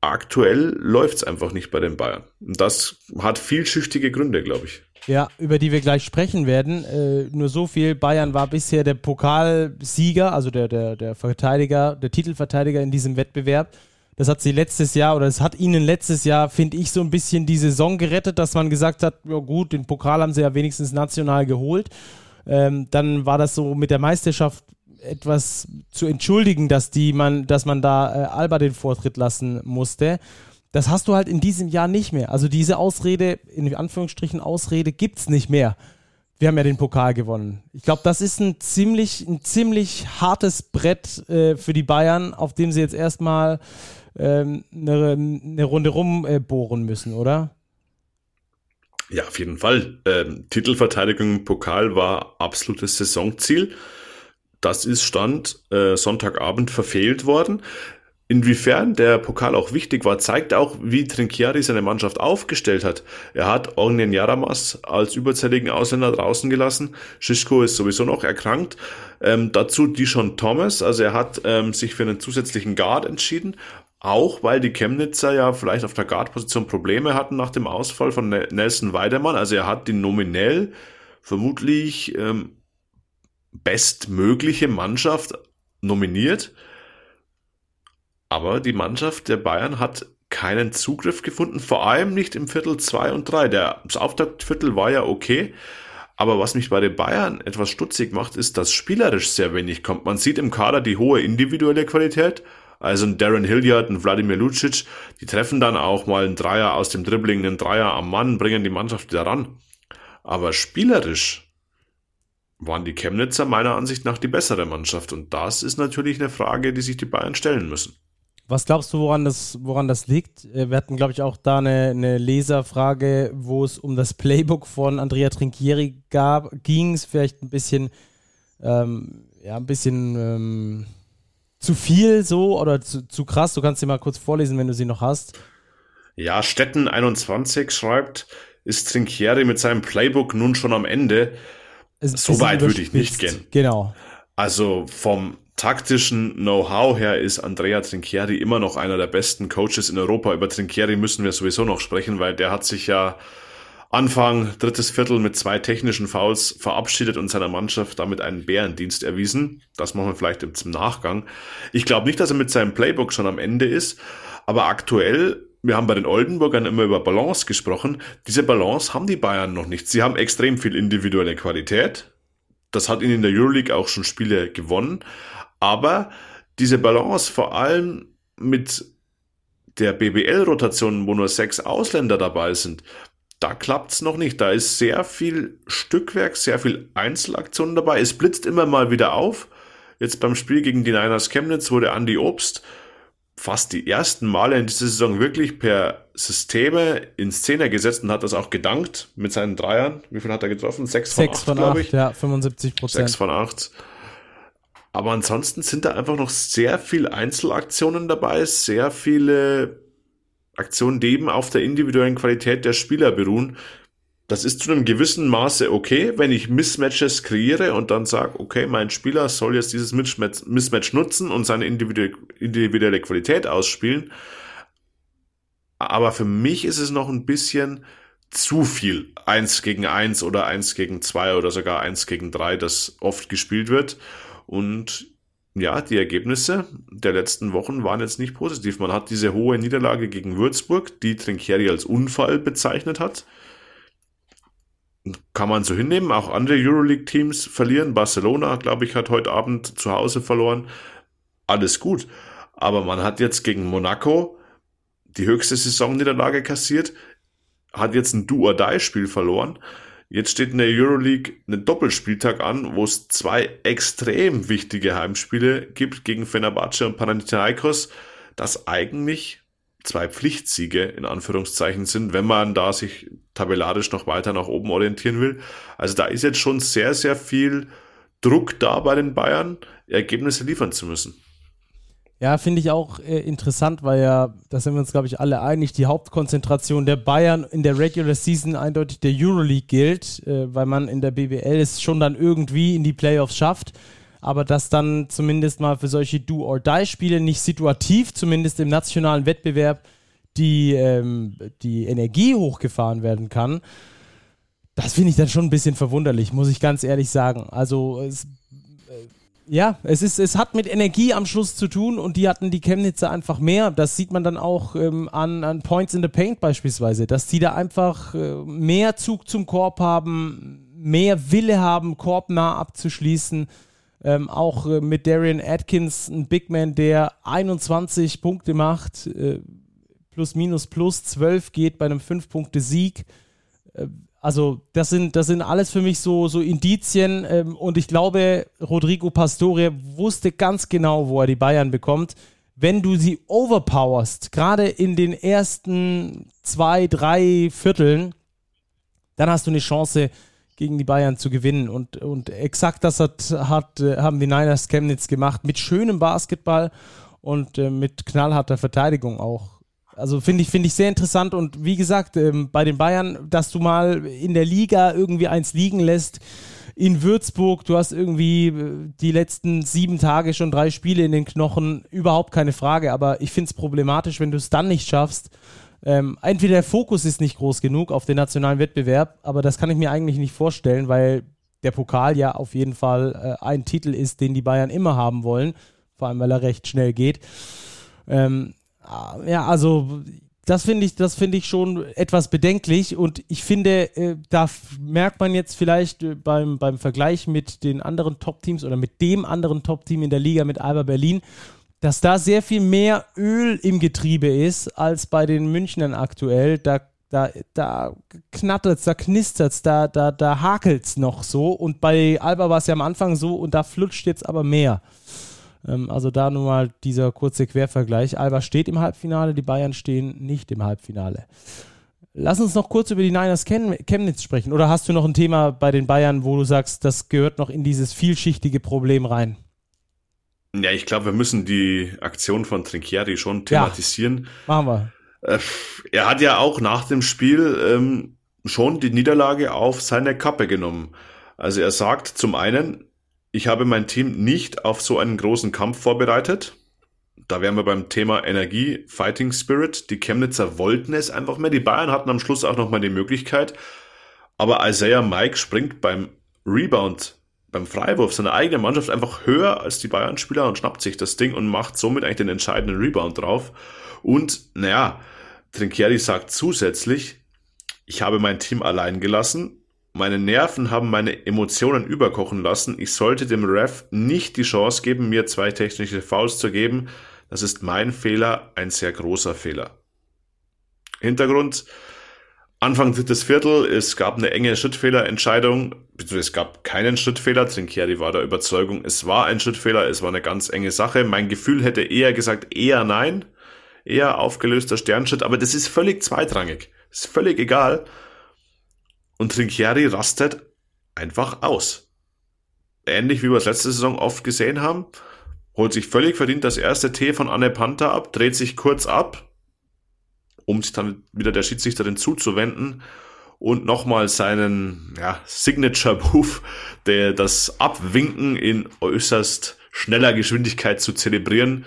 aktuell läuft es einfach nicht bei den Bayern. Und das hat vielschichtige Gründe, glaube ich. Ja, über die wir gleich sprechen werden. Äh, nur so viel. Bayern war bisher der Pokalsieger, also der, der, der Verteidiger, der Titelverteidiger in diesem Wettbewerb. Das hat sie letztes Jahr oder es hat ihnen letztes Jahr, finde ich, so ein bisschen die Saison gerettet, dass man gesagt hat, ja gut, den Pokal haben sie ja wenigstens national geholt. Ähm, dann war das so mit der Meisterschaft etwas zu entschuldigen, dass die man, dass man da äh, Alba den Vortritt lassen musste. Das hast du halt in diesem Jahr nicht mehr. Also diese Ausrede, in Anführungsstrichen Ausrede, gibt es nicht mehr. Wir haben ja den Pokal gewonnen. Ich glaube, das ist ein ziemlich, ein ziemlich hartes Brett äh, für die Bayern, auf dem sie jetzt erstmal ähm, eine, eine Runde rumbohren müssen, oder? Ja, auf jeden Fall. Ähm, Titelverteidigung im Pokal war absolutes Saisonziel. Das ist Stand äh, Sonntagabend verfehlt worden. Inwiefern der Pokal auch wichtig war, zeigt auch, wie Trinchieri seine Mannschaft aufgestellt hat. Er hat Ognen Jaramas als überzähligen Ausländer draußen gelassen. Schischko ist sowieso noch erkrankt. Ähm, dazu Dishon Thomas, also er hat ähm, sich für einen zusätzlichen Guard entschieden. Auch weil die Chemnitzer ja vielleicht auf der Guard-Position Probleme hatten nach dem Ausfall von Nelson Weidemann. Also er hat die nominell vermutlich ähm, bestmögliche Mannschaft nominiert. Aber die Mannschaft der Bayern hat keinen Zugriff gefunden, vor allem nicht im Viertel 2 und 3. Das Auftaktviertel war ja okay, aber was mich bei den Bayern etwas stutzig macht, ist, dass spielerisch sehr wenig kommt. Man sieht im Kader die hohe individuelle Qualität, also ein Darren Hilliard, ein Wladimir Lucic, die treffen dann auch mal einen Dreier aus dem Dribbling, einen Dreier am Mann, bringen die Mannschaft wieder ran. Aber spielerisch waren die Chemnitzer meiner Ansicht nach die bessere Mannschaft. Und das ist natürlich eine Frage, die sich die Bayern stellen müssen. Was glaubst du, woran das, woran das liegt? Äh, wir hatten, glaube ich, auch da eine, eine Leserfrage, wo es um das Playbook von Andrea Trinchieri ging. Es vielleicht ein bisschen, ähm, ja, ein bisschen ähm, zu viel so oder zu, zu krass. Du kannst sie mal kurz vorlesen, wenn du sie noch hast. Ja, Stetten21 schreibt, ist Trinchieri mit seinem Playbook nun schon am Ende? So weit würde ich nicht gehen. Genau. Also vom taktischen Know-how her ist Andrea Trinchieri immer noch einer der besten Coaches in Europa. Über Trinchieri müssen wir sowieso noch sprechen, weil der hat sich ja Anfang drittes Viertel mit zwei technischen Fouls verabschiedet und seiner Mannschaft damit einen Bärendienst erwiesen. Das machen wir vielleicht im Nachgang. Ich glaube nicht, dass er mit seinem Playbook schon am Ende ist, aber aktuell wir haben bei den Oldenburgern immer über Balance gesprochen. Diese Balance haben die Bayern noch nicht. Sie haben extrem viel individuelle Qualität. Das hat ihnen in der Euroleague auch schon Spiele gewonnen. Aber diese Balance vor allem mit der BBL-Rotation, wo nur sechs Ausländer dabei sind, da klappt's noch nicht. Da ist sehr viel Stückwerk, sehr viel Einzelaktionen dabei. Es blitzt immer mal wieder auf. Jetzt beim Spiel gegen die Niners Chemnitz wurde Andy Obst fast die ersten Male in dieser Saison wirklich per Systeme in Szene gesetzt und hat das auch gedankt mit seinen Dreiern. Wie viel hat er getroffen? Sechs von Sechs acht, glaube ich. Ja, 75 Prozent. Sechs von acht. Aber ansonsten sind da einfach noch sehr viele Einzelaktionen dabei, sehr viele Aktionen, die eben auf der individuellen Qualität der Spieler beruhen. Das ist zu einem gewissen Maße okay, wenn ich Mismatches kreiere und dann sage, okay, mein Spieler soll jetzt dieses Mismatch nutzen und seine individuelle Qualität ausspielen. Aber für mich ist es noch ein bisschen zu viel eins gegen eins oder eins gegen zwei oder sogar eins gegen drei, das oft gespielt wird. Und ja, die Ergebnisse der letzten Wochen waren jetzt nicht positiv. Man hat diese hohe Niederlage gegen Würzburg, die Trinkieri als Unfall bezeichnet hat kann man so hinnehmen. Auch andere Euroleague-Teams verlieren. Barcelona, glaube ich, hat heute Abend zu Hause verloren. Alles gut. Aber man hat jetzt gegen Monaco die höchste Saisonniederlage kassiert, hat jetzt ein Do-or-Die-Spiel verloren. Jetzt steht in der Euroleague ein Doppelspieltag an, wo es zwei extrem wichtige Heimspiele gibt gegen Fenerbahce und Panathinaikos, das eigentlich zwei Pflichtsiege in Anführungszeichen sind, wenn man da sich tabellarisch noch weiter nach oben orientieren will. Also da ist jetzt schon sehr, sehr viel Druck da bei den Bayern, Ergebnisse liefern zu müssen. Ja, finde ich auch äh, interessant, weil ja, da sind wir uns, glaube ich, alle einig, die Hauptkonzentration der Bayern in der Regular Season eindeutig der Euroleague gilt, äh, weil man in der BBL es schon dann irgendwie in die Playoffs schafft aber dass dann zumindest mal für solche Do-or-Die-Spiele nicht situativ, zumindest im nationalen Wettbewerb, die, ähm, die Energie hochgefahren werden kann, das finde ich dann schon ein bisschen verwunderlich, muss ich ganz ehrlich sagen. Also es, äh, ja, es, ist, es hat mit Energie am Schluss zu tun und die hatten die Chemnitzer einfach mehr. Das sieht man dann auch ähm, an, an Points in the Paint beispielsweise, dass die da einfach äh, mehr Zug zum Korb haben, mehr Wille haben, Korb nah abzuschließen. Ähm, auch äh, mit Darian Atkins, ein Big Man, der 21 Punkte macht, äh, plus minus plus 12 geht bei einem 5-Punkte-Sieg. Äh, also, das sind, das sind alles für mich so, so Indizien. Ähm, und ich glaube, Rodrigo Pastore wusste ganz genau, wo er die Bayern bekommt. Wenn du sie overpowerst, gerade in den ersten zwei, drei Vierteln, dann hast du eine Chance, gegen die Bayern zu gewinnen. Und, und exakt das hat, hat, äh, haben die Niners Chemnitz gemacht, mit schönem Basketball und äh, mit knallharter Verteidigung auch. Also finde ich, finde ich sehr interessant und wie gesagt, ähm, bei den Bayern, dass du mal in der Liga irgendwie eins liegen lässt, in Würzburg, du hast irgendwie äh, die letzten sieben Tage schon drei Spiele in den Knochen, überhaupt keine Frage, aber ich finde es problematisch, wenn du es dann nicht schaffst, ähm, entweder der Fokus ist nicht groß genug auf den nationalen Wettbewerb, aber das kann ich mir eigentlich nicht vorstellen, weil der Pokal ja auf jeden Fall äh, ein Titel ist, den die Bayern immer haben wollen, vor allem weil er recht schnell geht. Ähm, ja, also das finde ich, das finde ich schon etwas bedenklich und ich finde, äh, da merkt man jetzt vielleicht äh, beim, beim Vergleich mit den anderen Top-Teams oder mit dem anderen Top-Team in der Liga mit Alba Berlin, dass da sehr viel mehr Öl im Getriebe ist als bei den Münchnern aktuell. Da, da, da knattert's, da knistert's, da, da, da hakelt's noch so. Und bei Alba war es ja am Anfang so und da flutscht jetzt aber mehr. Ähm, also da nur mal dieser kurze Quervergleich. Alba steht im Halbfinale, die Bayern stehen nicht im Halbfinale. Lass uns noch kurz über die Niners Chemnitz sprechen. Oder hast du noch ein Thema bei den Bayern, wo du sagst, das gehört noch in dieses vielschichtige Problem rein? Ja, ich glaube, wir müssen die Aktion von Trinchieri schon thematisieren. Ja, machen wir. Äh, er hat ja auch nach dem Spiel ähm, schon die Niederlage auf seine Kappe genommen. Also er sagt zum einen, ich habe mein Team nicht auf so einen großen Kampf vorbereitet. Da wären wir beim Thema Energie, Fighting Spirit. Die Chemnitzer wollten es einfach mehr. Die Bayern hatten am Schluss auch nochmal die Möglichkeit. Aber Isaiah Mike springt beim Rebound beim Freiwurf seine eigene Mannschaft einfach höher als die Bayern-Spieler und schnappt sich das Ding und macht somit eigentlich den entscheidenden Rebound drauf. Und naja, Trinkieri sagt zusätzlich, ich habe mein Team allein gelassen, meine Nerven haben meine Emotionen überkochen lassen, ich sollte dem Ref nicht die Chance geben, mir zwei technische Fouls zu geben. Das ist mein Fehler, ein sehr großer Fehler. Hintergrund, Anfang drittes Viertel, es gab eine enge Schrittfehlerentscheidung, beziehungsweise es gab keinen Schrittfehler. Trinkieri war der Überzeugung, es war ein Schrittfehler, es war eine ganz enge Sache. Mein Gefühl hätte eher gesagt, eher nein, eher aufgelöster Sternschritt, aber das ist völlig zweitrangig. Ist völlig egal. Und Trinkieri rastet einfach aus. Ähnlich wie wir es letzte Saison oft gesehen haben, holt sich völlig verdient das erste T von Anne Panther ab, dreht sich kurz ab, um sich dann wieder der Schiedsrichterin zuzuwenden und nochmal seinen ja, Signature-Move, der das Abwinken in äußerst schneller Geschwindigkeit zu zelebrieren,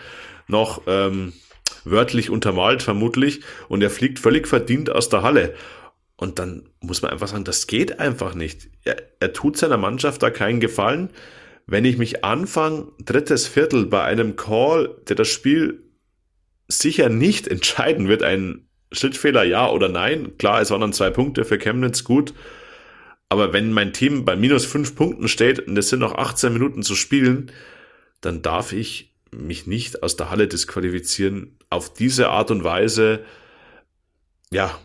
noch ähm, wörtlich untermalt vermutlich und er fliegt völlig verdient aus der Halle. Und dann muss man einfach sagen, das geht einfach nicht. Er, er tut seiner Mannschaft da keinen Gefallen. Wenn ich mich Anfang drittes Viertel bei einem Call, der das Spiel sicher nicht entscheiden wird, ein Schrittfehler ja oder nein. Klar, es waren dann zwei Punkte für Chemnitz, gut. Aber wenn mein Team bei minus fünf Punkten steht und es sind noch 18 Minuten zu spielen, dann darf ich mich nicht aus der Halle disqualifizieren. Auf diese Art und Weise, ja,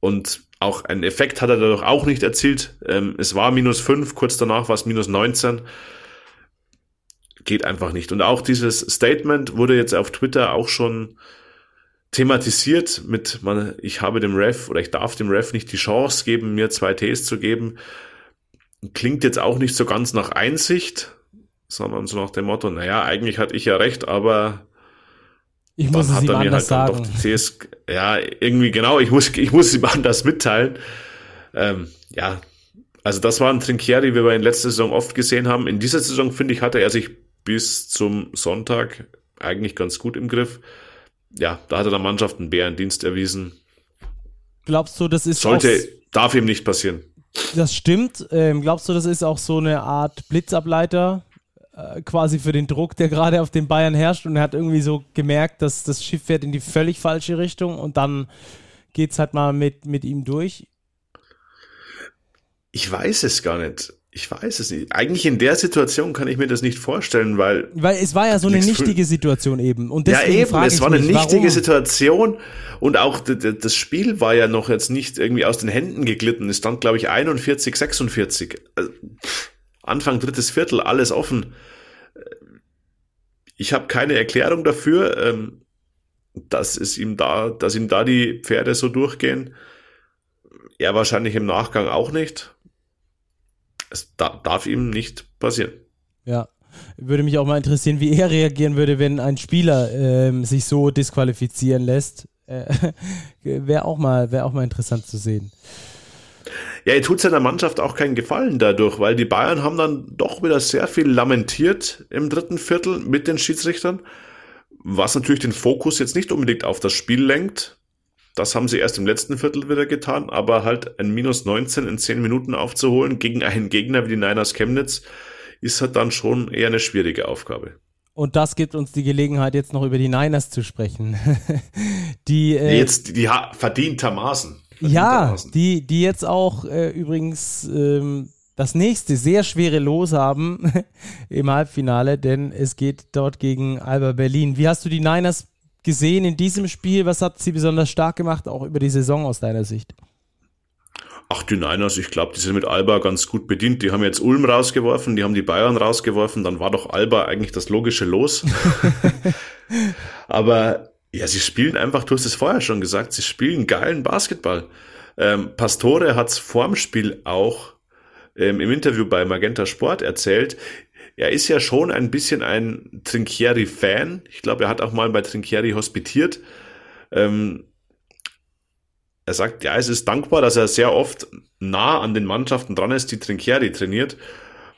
und auch ein Effekt hat er dadurch auch nicht erzielt. Ähm, es war minus fünf, kurz danach war es minus 19. Geht einfach nicht. Und auch dieses Statement wurde jetzt auf Twitter auch schon thematisiert mit, man, ich habe dem Ref oder ich darf dem Ref nicht die Chance geben, mir zwei Ts zu geben. Klingt jetzt auch nicht so ganz nach Einsicht, sondern so nach dem Motto, naja, eigentlich hatte ich ja recht, aber ich muss es ihm anders halt sagen. Ts, ja, irgendwie genau, ich muss, ich muss ihm anders mitteilen. Ähm, ja, also das war ein Trinkieri, wie wir in letzter Saison oft gesehen haben. In dieser Saison, finde ich, hatte er sich bis zum Sonntag eigentlich ganz gut im Griff ja, da hat er der Mannschaft einen Bärendienst erwiesen. Glaubst du, das ist Sollte, darf ihm nicht passieren. Das stimmt. Ähm, glaubst du, das ist auch so eine Art Blitzableiter äh, quasi für den Druck, der gerade auf den Bayern herrscht und er hat irgendwie so gemerkt, dass das Schiff fährt in die völlig falsche Richtung und dann geht es halt mal mit, mit ihm durch? Ich weiß es gar nicht. Ich weiß es nicht. Eigentlich in der Situation kann ich mir das nicht vorstellen, weil. Weil es war ja so eine nichtige Situation eben. Und ja, eben, es war eine mich, nichtige warum? Situation und auch das Spiel war ja noch jetzt nicht irgendwie aus den Händen geglitten. Es stand, glaube ich, 41, 46. Also, Anfang drittes Viertel, alles offen. Ich habe keine Erklärung dafür, ähm, dass es ihm da, dass ihm da die Pferde so durchgehen. Er wahrscheinlich im Nachgang auch nicht es da, darf ihm nicht passieren. Ja. Würde mich auch mal interessieren, wie er reagieren würde, wenn ein Spieler ähm, sich so disqualifizieren lässt. Äh, wäre auch, mal, wär auch mal interessant zu sehen. Ja, er tut seiner Mannschaft auch keinen Gefallen dadurch, weil die Bayern haben dann doch wieder sehr viel lamentiert im dritten Viertel mit den Schiedsrichtern, was natürlich den Fokus jetzt nicht unbedingt auf das Spiel lenkt, das haben sie erst im letzten Viertel wieder getan, aber halt ein Minus 19 in 10 Minuten aufzuholen gegen einen Gegner wie die Niners Chemnitz ist halt dann schon eher eine schwierige Aufgabe. Und das gibt uns die Gelegenheit, jetzt noch über die Niners zu sprechen. die äh, jetzt die verdientermaßen. Ja, die die jetzt auch äh, übrigens ähm, das nächste sehr schwere Los haben im Halbfinale, denn es geht dort gegen Alba Berlin. Wie hast du die Niners gesehen in diesem Spiel? Was hat sie besonders stark gemacht, auch über die Saison aus deiner Sicht? Ach, die Niners, ich glaube, die sind mit Alba ganz gut bedient. Die haben jetzt Ulm rausgeworfen, die haben die Bayern rausgeworfen, dann war doch Alba eigentlich das logische Los. Aber ja, sie spielen einfach, du hast es vorher schon gesagt, sie spielen geilen Basketball. Ähm, Pastore hat es vorm Spiel auch ähm, im Interview bei Magenta Sport erzählt er ist ja schon ein bisschen ein Trinchieri-Fan. Ich glaube, er hat auch mal bei Trinchieri hospitiert. Ähm, er sagt, ja, es ist dankbar, dass er sehr oft nah an den Mannschaften dran ist, die Trinchieri trainiert.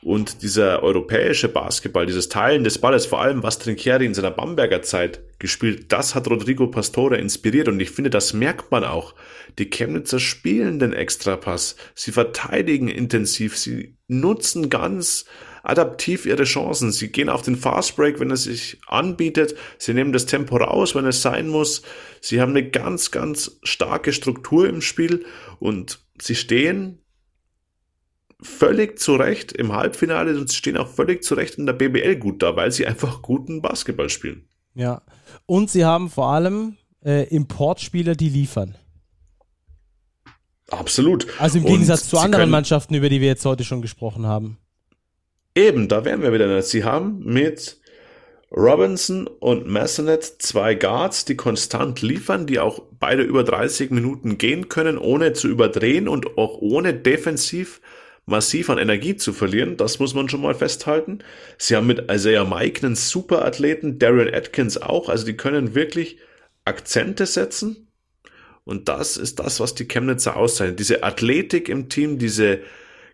Und dieser europäische Basketball, dieses Teilen des Balles, vor allem was Trinchieri in seiner Bamberger Zeit gespielt, das hat Rodrigo Pastore inspiriert. Und ich finde, das merkt man auch. Die Chemnitzer spielen den Extrapass. Sie verteidigen intensiv. Sie nutzen ganz adaptiv ihre Chancen. Sie gehen auf den Fast Break, wenn es sich anbietet. Sie nehmen das Tempo raus, wenn es sein muss. Sie haben eine ganz, ganz starke Struktur im Spiel und sie stehen völlig zu Recht im Halbfinale und sie stehen auch völlig zu Recht in der BBL gut da, weil sie einfach guten Basketball spielen. Ja, und sie haben vor allem äh, Importspieler, die liefern. Absolut. Also im Gegensatz zu anderen Mannschaften, über die wir jetzt heute schon gesprochen haben. Eben, da wären wir wieder. Sie haben mit Robinson und Massonet zwei Guards, die konstant liefern, die auch beide über 30 Minuten gehen können, ohne zu überdrehen und auch ohne defensiv massiv an Energie zu verlieren. Das muss man schon mal festhalten. Sie haben mit Isaiah Mike einen Superathleten, Darian Atkins auch. Also die können wirklich Akzente setzen. Und das ist das, was die Chemnitzer auszeichnet. Diese Athletik im Team, diese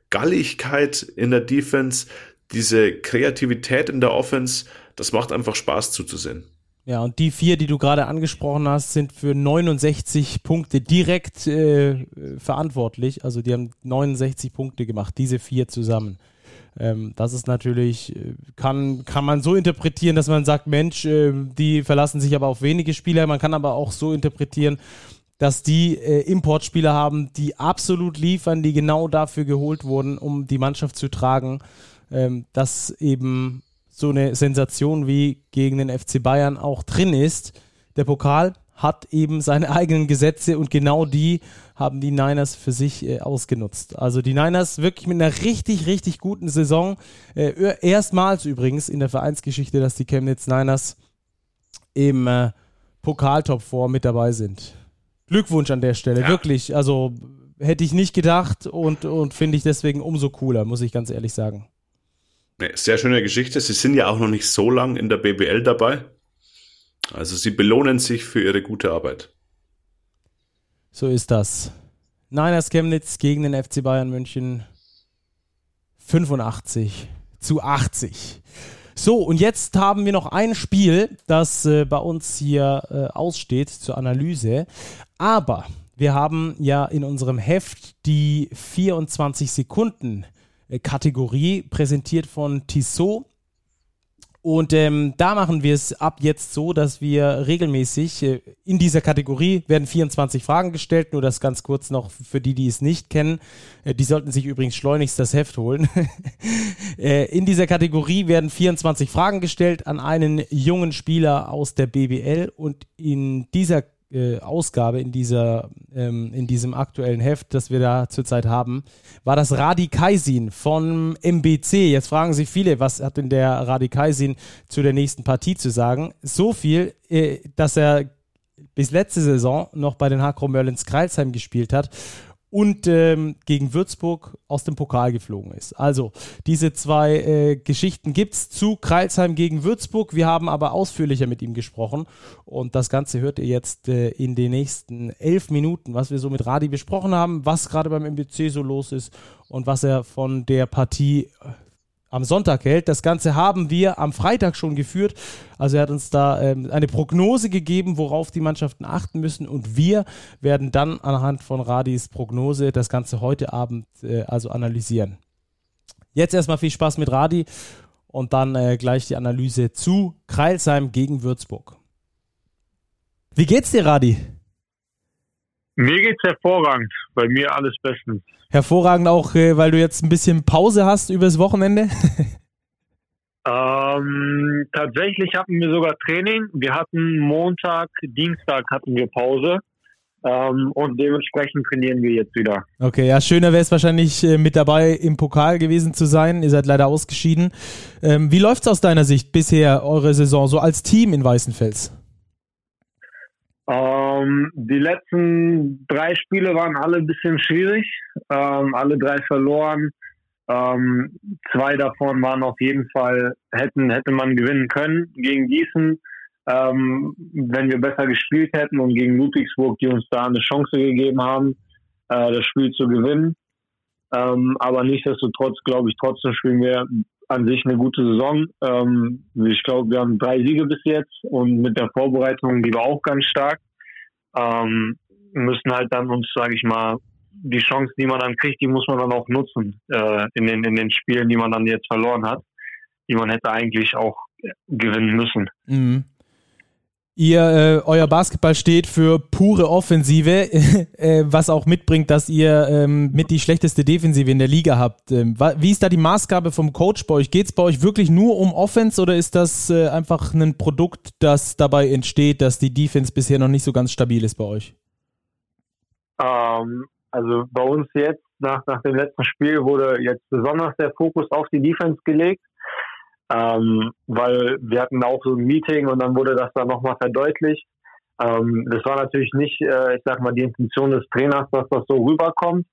Galligkeit in der Defense, diese Kreativität in der Offense, das macht einfach Spaß zuzusehen. Ja, und die vier, die du gerade angesprochen hast, sind für 69 Punkte direkt äh, verantwortlich. Also die haben 69 Punkte gemacht, diese vier zusammen. Ähm, das ist natürlich, äh, kann, kann man so interpretieren, dass man sagt, Mensch, äh, die verlassen sich aber auf wenige Spieler. Man kann aber auch so interpretieren, dass die äh, Importspieler haben, die absolut liefern, die genau dafür geholt wurden, um die Mannschaft zu tragen. Ähm, dass eben so eine Sensation wie gegen den FC Bayern auch drin ist. Der Pokal hat eben seine eigenen Gesetze und genau die haben die Niners für sich äh, ausgenutzt. Also die Niners wirklich mit einer richtig, richtig guten Saison. Äh, erstmals übrigens in der Vereinsgeschichte, dass die Chemnitz Niners im äh, Pokaltop 4 mit dabei sind. Glückwunsch an der Stelle, ja. wirklich. Also hätte ich nicht gedacht und, und finde ich deswegen umso cooler, muss ich ganz ehrlich sagen. Sehr schöne Geschichte. Sie sind ja auch noch nicht so lang in der BBL dabei. Also sie belohnen sich für ihre gute Arbeit. So ist das. Niners Chemnitz gegen den FC Bayern München 85 zu 80. So, und jetzt haben wir noch ein Spiel, das äh, bei uns hier äh, aussteht zur Analyse. Aber wir haben ja in unserem Heft die 24 Sekunden äh, Kategorie, präsentiert von Tissot. Und ähm, da machen wir es ab jetzt so, dass wir regelmäßig äh, in dieser Kategorie werden 24 Fragen gestellt. Nur das ganz kurz noch für die, die es nicht kennen. Äh, die sollten sich übrigens schleunigst das Heft holen. äh, in dieser Kategorie werden 24 Fragen gestellt an einen jungen Spieler aus der BBL. Und in dieser äh, Ausgabe in dieser ähm, in diesem aktuellen Heft, das wir da zurzeit haben, war das Radikaisin von MBC. Jetzt fragen sich viele, was hat denn der Radikaisin zu der nächsten Partie zu sagen? So viel, äh, dass er bis letzte Saison noch bei den Hakro Merlins Kreilsheim gespielt hat und ähm, gegen Würzburg aus dem Pokal geflogen ist. Also diese zwei äh, Geschichten gibt es zu Kreilsheim gegen Würzburg. Wir haben aber ausführlicher mit ihm gesprochen und das Ganze hört ihr jetzt äh, in den nächsten elf Minuten, was wir so mit Radi besprochen haben, was gerade beim MBC so los ist und was er von der Partie äh, am Sonntag hält. Das Ganze haben wir am Freitag schon geführt. Also er hat uns da ähm, eine Prognose gegeben, worauf die Mannschaften achten müssen. Und wir werden dann anhand von Radis Prognose das Ganze heute Abend äh, also analysieren. Jetzt erstmal viel Spaß mit Radi und dann äh, gleich die Analyse zu Kreilsheim gegen Würzburg. Wie geht's dir, Radi? Mir geht's hervorragend. Bei mir alles bestens. Hervorragend auch, äh, weil du jetzt ein bisschen Pause hast übers Wochenende? ähm, tatsächlich hatten wir sogar Training. Wir hatten Montag, Dienstag hatten wir Pause. Ähm, und dementsprechend trainieren wir jetzt wieder. Okay, ja, schöner wäre es wahrscheinlich äh, mit dabei im Pokal gewesen zu sein. Ihr seid leider ausgeschieden. Ähm, wie läuft's aus deiner Sicht bisher, eure Saison, so als Team in Weißenfels? Ähm, die letzten drei Spiele waren alle ein bisschen schwierig. Ähm, alle drei verloren. Ähm, zwei davon waren auf jeden Fall, hätten, hätte man gewinnen können gegen Gießen, ähm, wenn wir besser gespielt hätten und gegen Ludwigsburg, die uns da eine Chance gegeben haben, äh, das Spiel zu gewinnen. Ähm, aber nichtsdestotrotz, glaube ich, trotzdem spielen wir an sich eine gute Saison. Ähm, ich glaube, wir haben drei Siege bis jetzt und mit der Vorbereitung, die war auch ganz stark. Ähm, müssen halt dann uns, sage ich mal, die Chance, die man dann kriegt, die muss man dann auch nutzen äh, in, den, in den Spielen, die man dann jetzt verloren hat, die man hätte eigentlich auch gewinnen müssen. Mhm. Ihr, äh, euer Basketball steht für pure Offensive, äh, was auch mitbringt, dass ihr ähm, mit die schlechteste Defensive in der Liga habt. Ähm, wie ist da die Maßgabe vom Coach bei euch? Geht es bei euch wirklich nur um Offense oder ist das äh, einfach ein Produkt, das dabei entsteht, dass die Defense bisher noch nicht so ganz stabil ist bei euch? Ähm, Also bei uns jetzt, nach, nach dem letzten Spiel, wurde jetzt besonders der Fokus auf die Defense gelegt. Ähm, weil wir hatten auch so ein Meeting und dann wurde das dann nochmal verdeutlicht. Ähm, das war natürlich nicht, äh, ich sag mal, die Intention des Trainers, dass das so rüberkommt.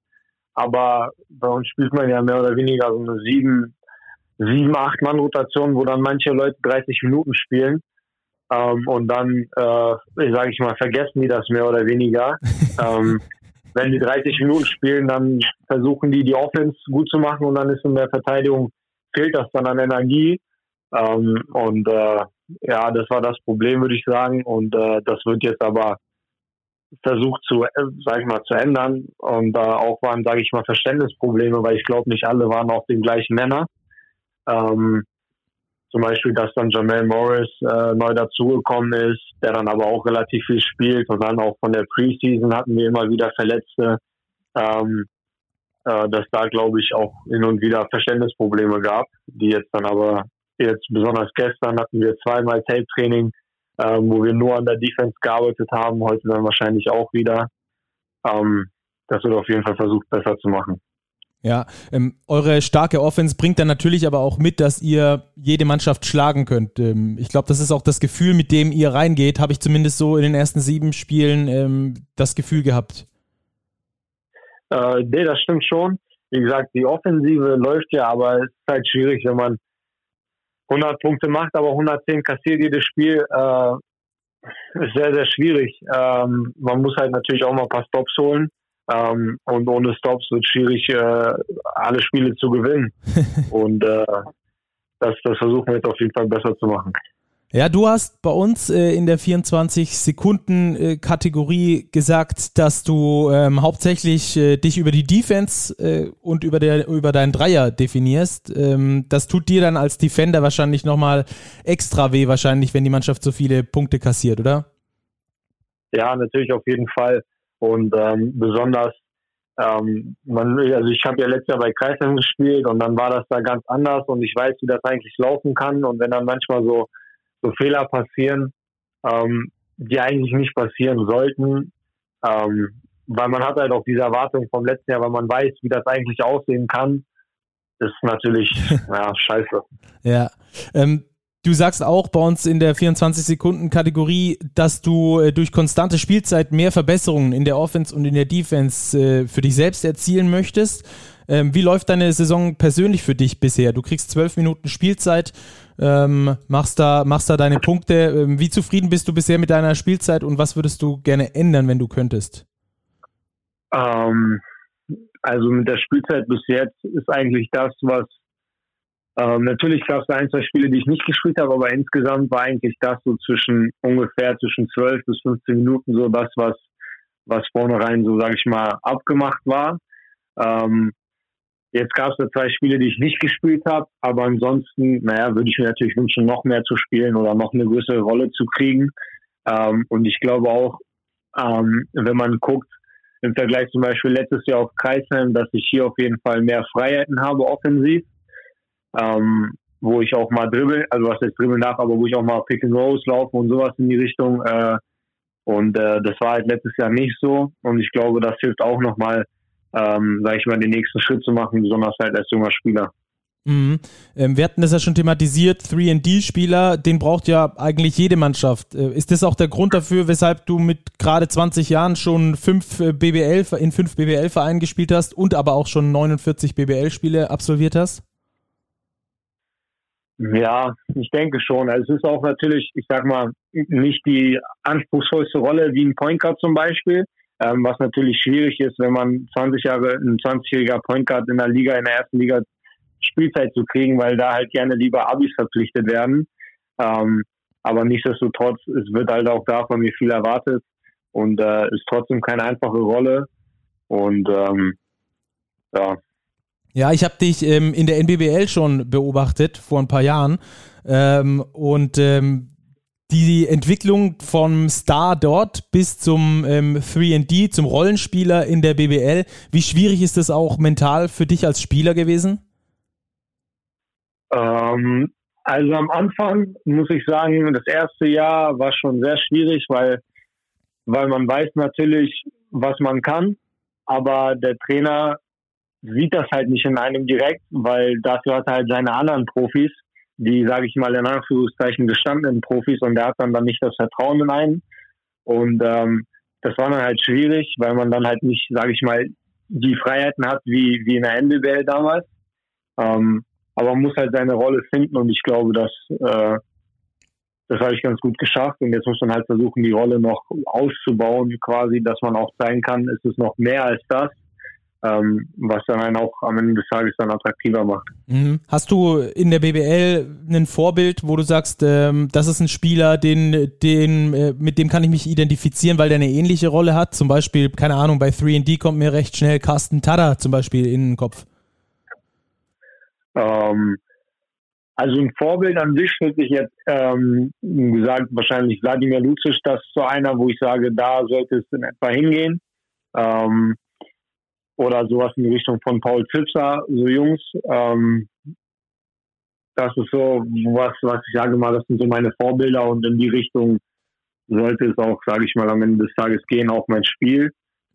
Aber bei uns spielt man ja mehr oder weniger so eine sieben, sieben, acht Mann Rotation, wo dann manche Leute 30 Minuten spielen. Ähm, und dann, äh, sage ich mal, vergessen die das mehr oder weniger. ähm, wenn die 30 Minuten spielen, dann versuchen die die Offense gut zu machen und dann ist in der Verteidigung fehlt das dann an Energie. Ähm, und äh, ja, das war das Problem, würde ich sagen. Und äh, das wird jetzt aber versucht zu, äh, sag ich mal, zu ändern. Und äh, auch waren, sage ich mal, Verständnisprobleme, weil ich glaube, nicht alle waren auf den gleichen Nenner. Ähm, zum Beispiel, dass dann Jamel Morris äh, neu dazugekommen ist, der dann aber auch relativ viel spielt. Und dann auch von der Preseason hatten wir immer wieder Verletzte. Ähm, äh, dass da, glaube ich, auch hin und wieder Verständnisprobleme gab, die jetzt dann aber jetzt besonders gestern hatten wir zweimal Tape-Training, äh, wo wir nur an der Defense gearbeitet haben, heute dann wahrscheinlich auch wieder. Ähm, das wird auf jeden Fall versucht, besser zu machen. Ja, ähm, eure starke Offense bringt dann natürlich aber auch mit, dass ihr jede Mannschaft schlagen könnt. Ähm, ich glaube, das ist auch das Gefühl, mit dem ihr reingeht. Habe ich zumindest so in den ersten sieben Spielen ähm, das Gefühl gehabt. Äh, nee, das stimmt schon. Wie gesagt, die Offensive läuft ja, aber es ist halt schwierig, wenn man 100 Punkte macht, aber 110 kassiert jedes Spiel. Äh, ist sehr, sehr schwierig. Ähm, man muss halt natürlich auch mal ein paar Stops holen. Ähm, und ohne Stops wird es schwierig, äh, alle Spiele zu gewinnen. und äh, das, das versuchen wir jetzt auf jeden Fall besser zu machen. Ja, du hast bei uns äh, in der 24-Sekunden-Kategorie gesagt, dass du ähm, hauptsächlich äh, dich über die Defense äh, und über, der, über deinen Dreier definierst. Ähm, das tut dir dann als Defender wahrscheinlich nochmal extra weh, wahrscheinlich, wenn die Mannschaft so viele Punkte kassiert, oder? Ja, natürlich auf jeden Fall. Und ähm, besonders, ähm, man, also ich habe ja letztes Jahr bei Kreisheim gespielt und dann war das da ganz anders und ich weiß, wie das eigentlich laufen kann. Und wenn dann manchmal so so Fehler passieren, ähm, die eigentlich nicht passieren sollten, ähm, weil man hat halt auch diese Erwartung vom letzten Jahr, weil man weiß, wie das eigentlich aussehen kann, ist natürlich ja, scheiße. Ja. Ähm, Du sagst auch bei uns in der 24-Sekunden-Kategorie, dass du äh, durch konstante Spielzeit mehr Verbesserungen in der Offense und in der Defense äh, für dich selbst erzielen möchtest. Ähm, wie läuft deine Saison persönlich für dich bisher? Du kriegst zwölf Minuten Spielzeit, ähm, machst, da, machst da deine Punkte. Ähm, wie zufrieden bist du bisher mit deiner Spielzeit und was würdest du gerne ändern, wenn du könntest? Ähm, also mit der Spielzeit bis jetzt ist eigentlich das, was ähm, natürlich gab es ein, zwei Spiele, die ich nicht gespielt habe, aber insgesamt war eigentlich das so zwischen ungefähr zwischen 12 bis 15 Minuten so das, was, was vornherein so, sage ich mal, abgemacht war. Ähm, jetzt gab es da zwei Spiele, die ich nicht gespielt habe, aber ansonsten, naja, würde ich mir natürlich wünschen, noch mehr zu spielen oder noch eine größere Rolle zu kriegen. Ähm, und ich glaube auch, ähm, wenn man guckt, im Vergleich zum Beispiel letztes Jahr auf Kreisheim, dass ich hier auf jeden Fall mehr Freiheiten habe offensiv ähm, wo ich auch mal dribbel, also was jetzt dribbel nach, aber wo ich auch mal Pick and Rolls laufe und sowas in die Richtung. Äh, und äh, das war halt letztes Jahr nicht so. Und ich glaube, das hilft auch nochmal, ähm, sag ich mal, den nächsten Schritt zu machen, besonders halt als junger Spieler. Mhm. Ähm, wir hatten das ja schon thematisiert, 3D-Spieler, den braucht ja eigentlich jede Mannschaft. Äh, ist das auch der Grund dafür, weshalb du mit gerade 20 Jahren schon fünf äh, BBL, in fünf BBL-Vereinen gespielt hast und aber auch schon 49 BBL-Spiele absolviert hast? Ja, ich denke schon. Also es ist auch natürlich, ich sag mal, nicht die anspruchsvollste Rolle wie ein Point Guard zum Beispiel, ähm, was natürlich schwierig ist, wenn man 20 Jahre, ein 20-jähriger Point Guard in der Liga, in der ersten Liga Spielzeit zu kriegen, weil da halt gerne lieber Abis verpflichtet werden. Ähm, aber nichtsdestotrotz, es wird halt auch da von mir viel erwartet und äh, ist trotzdem keine einfache Rolle. Und ähm, ja, ja, ich habe dich ähm, in der NBBL schon beobachtet vor ein paar Jahren ähm, und ähm, die Entwicklung vom Star dort bis zum ähm, 3D, zum Rollenspieler in der BBL, wie schwierig ist das auch mental für dich als Spieler gewesen? Ähm, also am Anfang muss ich sagen, das erste Jahr war schon sehr schwierig, weil, weil man weiß natürlich, was man kann aber der Trainer sieht das halt nicht in einem direkt, weil dafür hat er halt seine anderen Profis, die, sage ich mal, in Anführungszeichen gestandenen Profis und der hat dann, dann nicht das Vertrauen in einen. Und ähm, das war dann halt schwierig, weil man dann halt nicht, sage ich mal, die Freiheiten hat wie, wie in der NBL damals. Ähm, aber man muss halt seine Rolle finden und ich glaube, dass äh, das habe ich ganz gut geschafft und jetzt muss man halt versuchen, die Rolle noch auszubauen, quasi, dass man auch zeigen kann, es ist noch mehr als das was dann einen auch am Ende des Tages dann attraktiver macht. Mhm. Hast du in der BBL ein Vorbild, wo du sagst, ähm, das ist ein Spieler, den, den, äh, mit dem kann ich mich identifizieren, weil der eine ähnliche Rolle hat? Zum Beispiel, keine Ahnung, bei 3D kommt mir recht schnell Carsten Tada zum Beispiel in den Kopf. Ähm, also ein Vorbild an sich würde ich jetzt ähm, gesagt, wahrscheinlich Vladimir Lucic, das ist so einer, wo ich sage, da sollte es in etwa hingehen. Ähm, oder sowas in die Richtung von Paul Zipser, so Jungs. Ähm, das ist so was, was ich sage mal, das sind so meine Vorbilder und in die Richtung sollte es auch, sage ich mal, am Ende des Tages gehen, auch mein Spiel.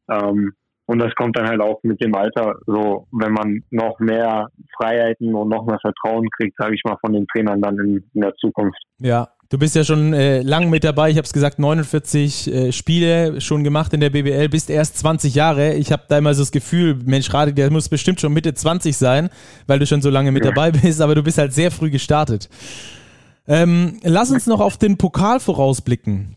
Ähm, und das kommt dann halt auch mit dem Alter, so wenn man noch mehr Freiheiten und noch mehr Vertrauen kriegt, sage ich mal, von den Trainern dann in, in der Zukunft. Ja, Du bist ja schon äh, lang mit dabei. Ich habe es gesagt, 49 äh, Spiele schon gemacht in der BBL, bist erst 20 Jahre. Ich habe da immer so das Gefühl, Mensch, Radi, der muss bestimmt schon Mitte 20 sein, weil du schon so lange mit ja. dabei bist, aber du bist halt sehr früh gestartet. Ähm, lass uns noch auf den Pokal vorausblicken.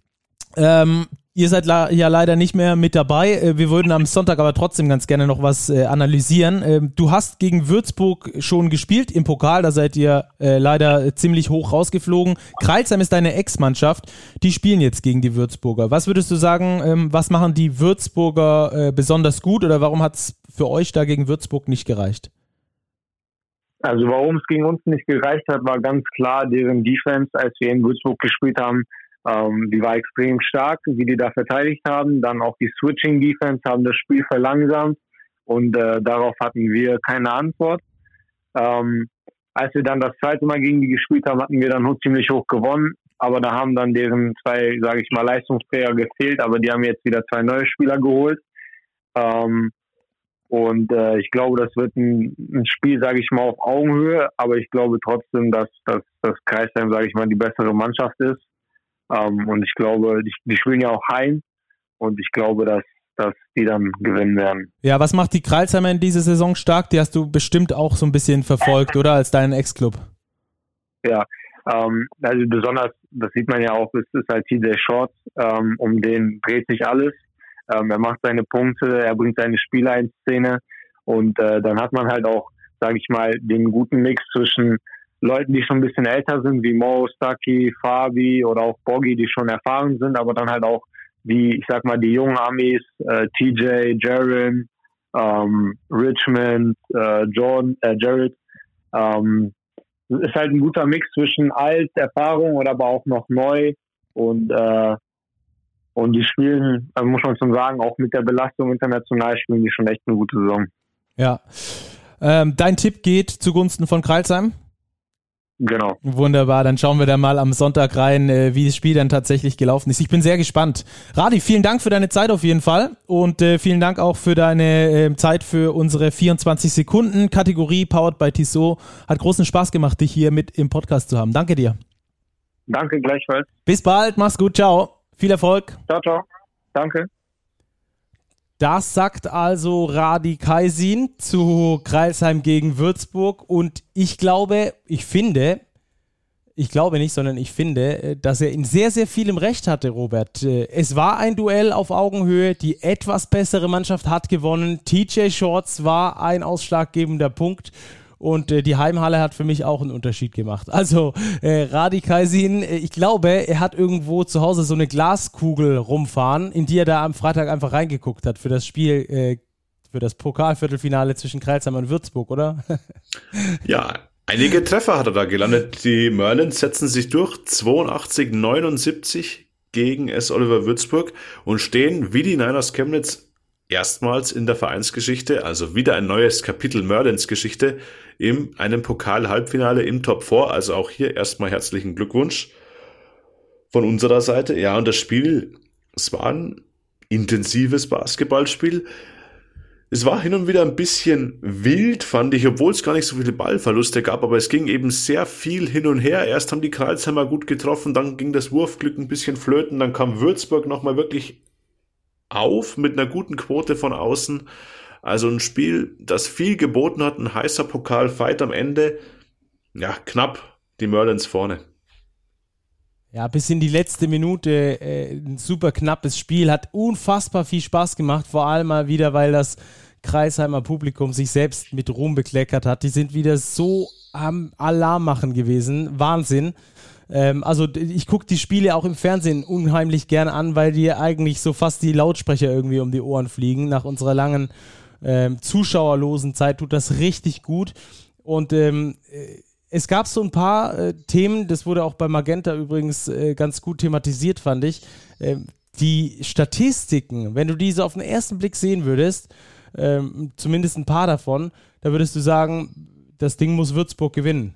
Ähm, Ihr seid ja leider nicht mehr mit dabei. Äh, wir würden am Sonntag aber trotzdem ganz gerne noch was äh, analysieren. Ähm, du hast gegen Würzburg schon gespielt im Pokal, da seid ihr äh, leider ziemlich hoch rausgeflogen. Kreilsheim ist deine Ex-Mannschaft. Die spielen jetzt gegen die Würzburger. Was würdest du sagen, ähm, was machen die Würzburger besonders gut oder warum hat es für euch da gegen Würzburg nicht gereicht? Also warum es gegen uns nicht gereicht hat, war ganz klar deren Defense, als wir in Würzburg gespielt haben ähm, die war extrem stark, wie die da verteidigt haben. Dann auch die Switching Defense haben das Spiel verlangsamt und äh, darauf hatten wir keine Antwort. Ähm, als wir dann das zweite Mal gegen die gespielt haben, hatten wir dann ziemlich hoch gewonnen. Aber da haben dann deren zwei, sage ich mal, Leistungsträger gefehlt. Aber die haben jetzt wieder zwei neue Spieler geholt. Ähm, und äh, ich glaube, das wird ein, ein Spiel, sage ich mal, auf Augenhöhe. Aber ich glaube trotzdem, dass, dass das Kreisheim, sage ich mal, die bessere Mannschaft ist. Ähm, und ich glaube, die, die spielen ja auch heim und ich glaube, dass dass die dann gewinnen werden. Ja, was macht die Kralsheimer in dieser Saison stark? Die hast du bestimmt auch so ein bisschen verfolgt, oder? Als deinen Ex-Club. Ja, ähm, also besonders, das sieht man ja auch, ist, ist halt TJ Shorts, ähm, um den dreht sich alles. Ähm, er macht seine Punkte, er bringt seine Spieler in Szene und äh, dann hat man halt auch, sage ich mal, den guten Mix zwischen Leuten, die schon ein bisschen älter sind, wie Mo, Stucky, Fabi oder auch Boggy, die schon erfahren sind, aber dann halt auch die, ich sag mal, die jungen Amis, äh, TJ, Jaron, ähm, Richmond, äh, John, äh, Jared. Ähm, ist halt ein guter Mix zwischen alt, Erfahrung oder aber auch noch neu und äh, und die spielen, also muss man schon sagen, auch mit der Belastung international spielen die schon echt eine gute Saison. Ja. Ähm, dein Tipp geht zugunsten von Kreilsheim? Genau. Wunderbar, dann schauen wir da mal am Sonntag rein, äh, wie das Spiel dann tatsächlich gelaufen ist. Ich bin sehr gespannt. Radi, vielen Dank für deine Zeit auf jeden Fall und äh, vielen Dank auch für deine äh, Zeit für unsere 24 Sekunden Kategorie Powered by Tissot. Hat großen Spaß gemacht, dich hier mit im Podcast zu haben. Danke dir. Danke gleichfalls. Bis bald, mach's gut, ciao. Viel Erfolg. Ciao, ciao. Danke. Das sagt also Radi Kaisin zu Kreilsheim gegen Würzburg. Und ich glaube, ich finde, ich glaube nicht, sondern ich finde, äh, dass er in sehr, sehr vielem Recht hatte, Robert. Äh, es war ein Duell auf Augenhöhe. Die etwas bessere Mannschaft hat gewonnen. TJ Shorts war ein ausschlaggebender Punkt. Und äh, die Heimhalle hat für mich auch einen Unterschied gemacht. Also äh, Radi Kaisin, äh, ich glaube, er hat irgendwo zu Hause so eine Glaskugel rumfahren, in die er da am Freitag einfach reingeguckt hat für das Spiel, äh, für das Pokalviertelfinale zwischen Kreilsheim und Würzburg, oder? ja, einige Treffer hat er da gelandet. Die Merlins setzen sich durch, 82, 79 gegen S. Oliver Würzburg und stehen wie die Niners Chemnitz erstmals in der Vereinsgeschichte, also wieder ein neues Kapitel Merlins Geschichte, in einem Pokal-Halbfinale im Top 4. Also auch hier erstmal herzlichen Glückwunsch von unserer Seite. Ja, und das Spiel, es war ein intensives Basketballspiel. Es war hin und wieder ein bisschen wild, fand ich, obwohl es gar nicht so viele Ballverluste gab, aber es ging eben sehr viel hin und her. Erst haben die Kreuzheimer gut getroffen, dann ging das Wurfglück ein bisschen flöten, dann kam Würzburg nochmal wirklich auf mit einer guten Quote von außen. Also ein Spiel, das viel geboten hat, ein heißer Pokalfight am Ende. Ja, knapp die Merlins vorne. Ja, bis in die letzte Minute äh, ein super knappes Spiel. Hat unfassbar viel Spaß gemacht, vor allem mal wieder, weil das Kreisheimer Publikum sich selbst mit Ruhm bekleckert hat. Die sind wieder so am Alarm machen gewesen. Wahnsinn. Ähm, also ich gucke die Spiele auch im Fernsehen unheimlich gern an, weil die eigentlich so fast die Lautsprecher irgendwie um die Ohren fliegen. Nach unserer langen ähm, zuschauerlosen Zeit tut das richtig gut. Und ähm, äh, es gab so ein paar äh, Themen, das wurde auch bei Magenta übrigens äh, ganz gut thematisiert, fand ich. Äh, die Statistiken, wenn du diese auf den ersten Blick sehen würdest, ähm, zumindest ein paar davon, da würdest du sagen, das Ding muss Würzburg gewinnen.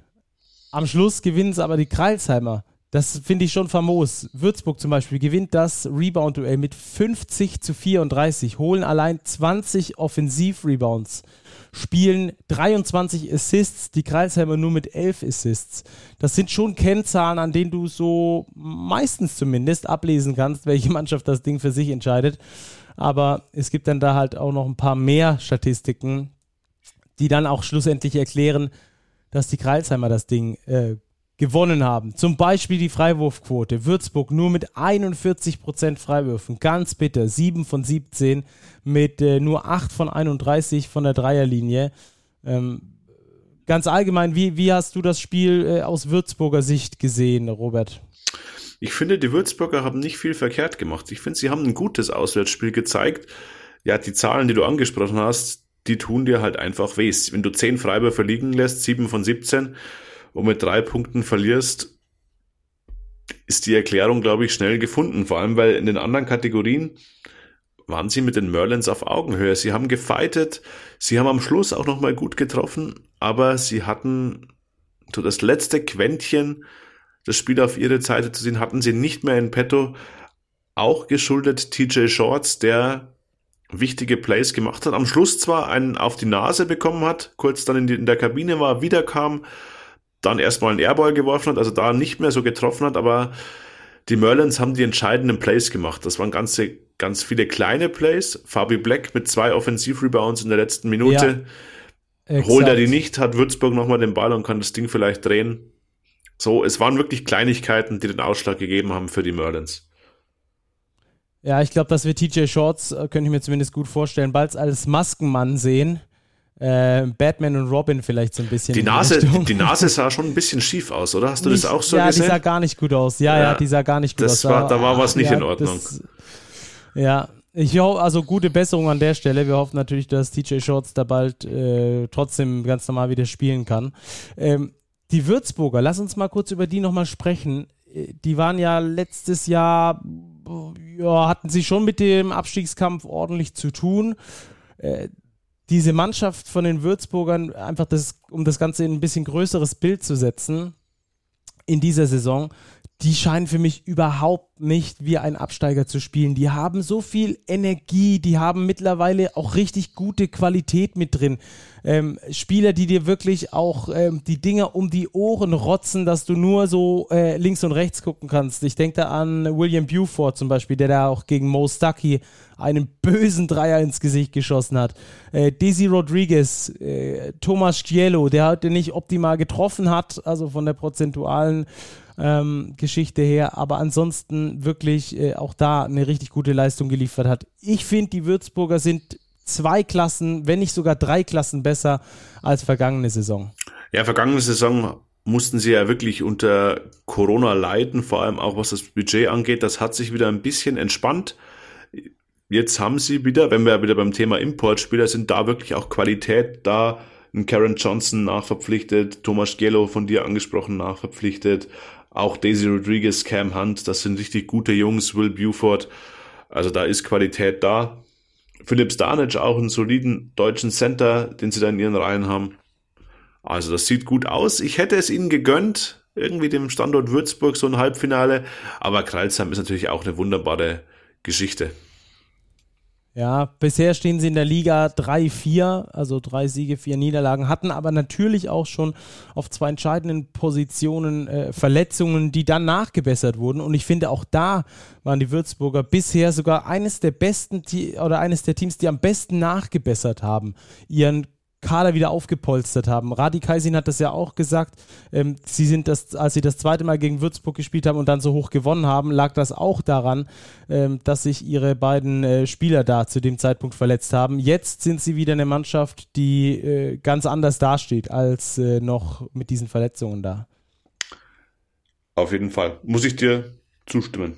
Am Schluss gewinnen es aber die Kreilsheimer. Das finde ich schon famos. Würzburg zum Beispiel gewinnt das Rebound-Duell mit 50 zu 34, holen allein 20 Offensiv-Rebounds spielen 23 Assists, die Kreisheimer nur mit 11 Assists. Das sind schon Kennzahlen, an denen du so meistens zumindest ablesen kannst, welche Mannschaft das Ding für sich entscheidet. Aber es gibt dann da halt auch noch ein paar mehr Statistiken, die dann auch schlussendlich erklären, dass die Kreisheimer das Ding äh, gewonnen haben. Zum Beispiel die Freiwurfquote. Würzburg nur mit 41% Freiwürfen. Ganz bitter. 7 von 17 mit äh, nur 8 von 31 von der Dreierlinie. Ähm, ganz allgemein, wie, wie hast du das Spiel äh, aus Würzburger Sicht gesehen, Robert? Ich finde, die Würzburger haben nicht viel verkehrt gemacht. Ich finde, sie haben ein gutes Auswärtsspiel gezeigt. Ja, die Zahlen, die du angesprochen hast, die tun dir halt einfach weh. Wenn du 10 Freiwürfe liegen lässt, 7 von 17, und mit drei Punkten verlierst, ist die Erklärung, glaube ich, schnell gefunden. Vor allem, weil in den anderen Kategorien waren sie mit den Merlins auf Augenhöhe. Sie haben gefightet, sie haben am Schluss auch nochmal gut getroffen, aber sie hatten so das letzte Quäntchen, das Spiel auf ihre Seite zu sehen, hatten sie nicht mehr in petto. Auch geschuldet TJ Shorts, der wichtige Plays gemacht hat. Am Schluss zwar einen auf die Nase bekommen hat, kurz dann in, die, in der Kabine war, wiederkam, dann erstmal einen Airball geworfen hat, also da nicht mehr so getroffen hat, aber die Merlins haben die entscheidenden Plays gemacht. Das waren ganze, ganz viele kleine Plays. Fabi Black mit zwei Offensiv-Rebounds in der letzten Minute. Ja, Holt er die nicht, hat Würzburg nochmal den Ball und kann das Ding vielleicht drehen. So, es waren wirklich Kleinigkeiten, die den Ausschlag gegeben haben für die Merlins. Ja, ich glaube, dass wir TJ Shorts, äh, könnte ich mir zumindest gut vorstellen, bald als Maskenmann sehen äh, Batman und Robin vielleicht so ein bisschen. Die Nase, die, die, Nase sah schon ein bisschen schief aus, oder? Hast du nicht, das auch so ja, gesehen? Ja, die sah gar nicht gut aus. Ja, ja, ja die sah gar nicht gut das aus. War, da war was nicht ja, in Ordnung. Das, ja, ich hoffe, also gute Besserung an der Stelle. Wir hoffen natürlich, dass TJ Shorts da bald äh, trotzdem ganz normal wieder spielen kann. Ähm, die Würzburger, lass uns mal kurz über die nochmal sprechen. Äh, die waren ja letztes Jahr, ja, hatten sie schon mit dem Abstiegskampf ordentlich zu tun. Äh, diese Mannschaft von den Würzburgern, einfach das, um das Ganze in ein bisschen größeres Bild zu setzen, in dieser Saison, die scheinen für mich überhaupt nicht wie ein Absteiger zu spielen. Die haben so viel Energie, die haben mittlerweile auch richtig gute Qualität mit drin. Ähm, Spieler, die dir wirklich auch ähm, die Dinger um die Ohren rotzen, dass du nur so äh, links und rechts gucken kannst. Ich denke da an William Buford zum Beispiel, der da auch gegen Mo Stuckey einen bösen Dreier ins Gesicht geschossen hat. Äh, Desi Rodriguez, äh, Thomas Schiello, der heute nicht optimal getroffen hat, also von der prozentualen ähm, Geschichte her, aber ansonsten wirklich äh, auch da eine richtig gute Leistung geliefert hat. Ich finde, die Würzburger sind zwei Klassen, wenn nicht sogar drei Klassen besser als vergangene Saison. Ja, vergangene Saison mussten sie ja wirklich unter Corona leiden, vor allem auch was das Budget angeht. Das hat sich wieder ein bisschen entspannt. Jetzt haben sie wieder, wenn wir wieder beim Thema Importspieler sind, da wirklich auch Qualität da. Karen Johnson nachverpflichtet, Thomas Giello von dir angesprochen nachverpflichtet, auch Daisy Rodriguez, Cam Hunt, das sind richtig gute Jungs, Will Buford. Also da ist Qualität da. Philipp Stanic auch einen soliden deutschen Center, den sie da in ihren Reihen haben. Also das sieht gut aus. Ich hätte es ihnen gegönnt, irgendwie dem Standort Würzburg so ein Halbfinale. Aber Kreilsheim ist natürlich auch eine wunderbare Geschichte. Ja, bisher stehen sie in der Liga 3-4, also drei Siege, vier Niederlagen, hatten aber natürlich auch schon auf zwei entscheidenden Positionen äh, Verletzungen, die dann nachgebessert wurden. Und ich finde, auch da waren die Würzburger bisher sogar eines der besten oder eines der Teams, die am besten nachgebessert haben. Ihren Kader wieder aufgepolstert haben. Radi Kaisin hat das ja auch gesagt. Ähm, sie sind das, als sie das zweite Mal gegen Würzburg gespielt haben und dann so hoch gewonnen haben, lag das auch daran, ähm, dass sich ihre beiden äh, Spieler da zu dem Zeitpunkt verletzt haben. Jetzt sind sie wieder eine Mannschaft, die äh, ganz anders dasteht als äh, noch mit diesen Verletzungen da. Auf jeden Fall. Muss ich dir zustimmen.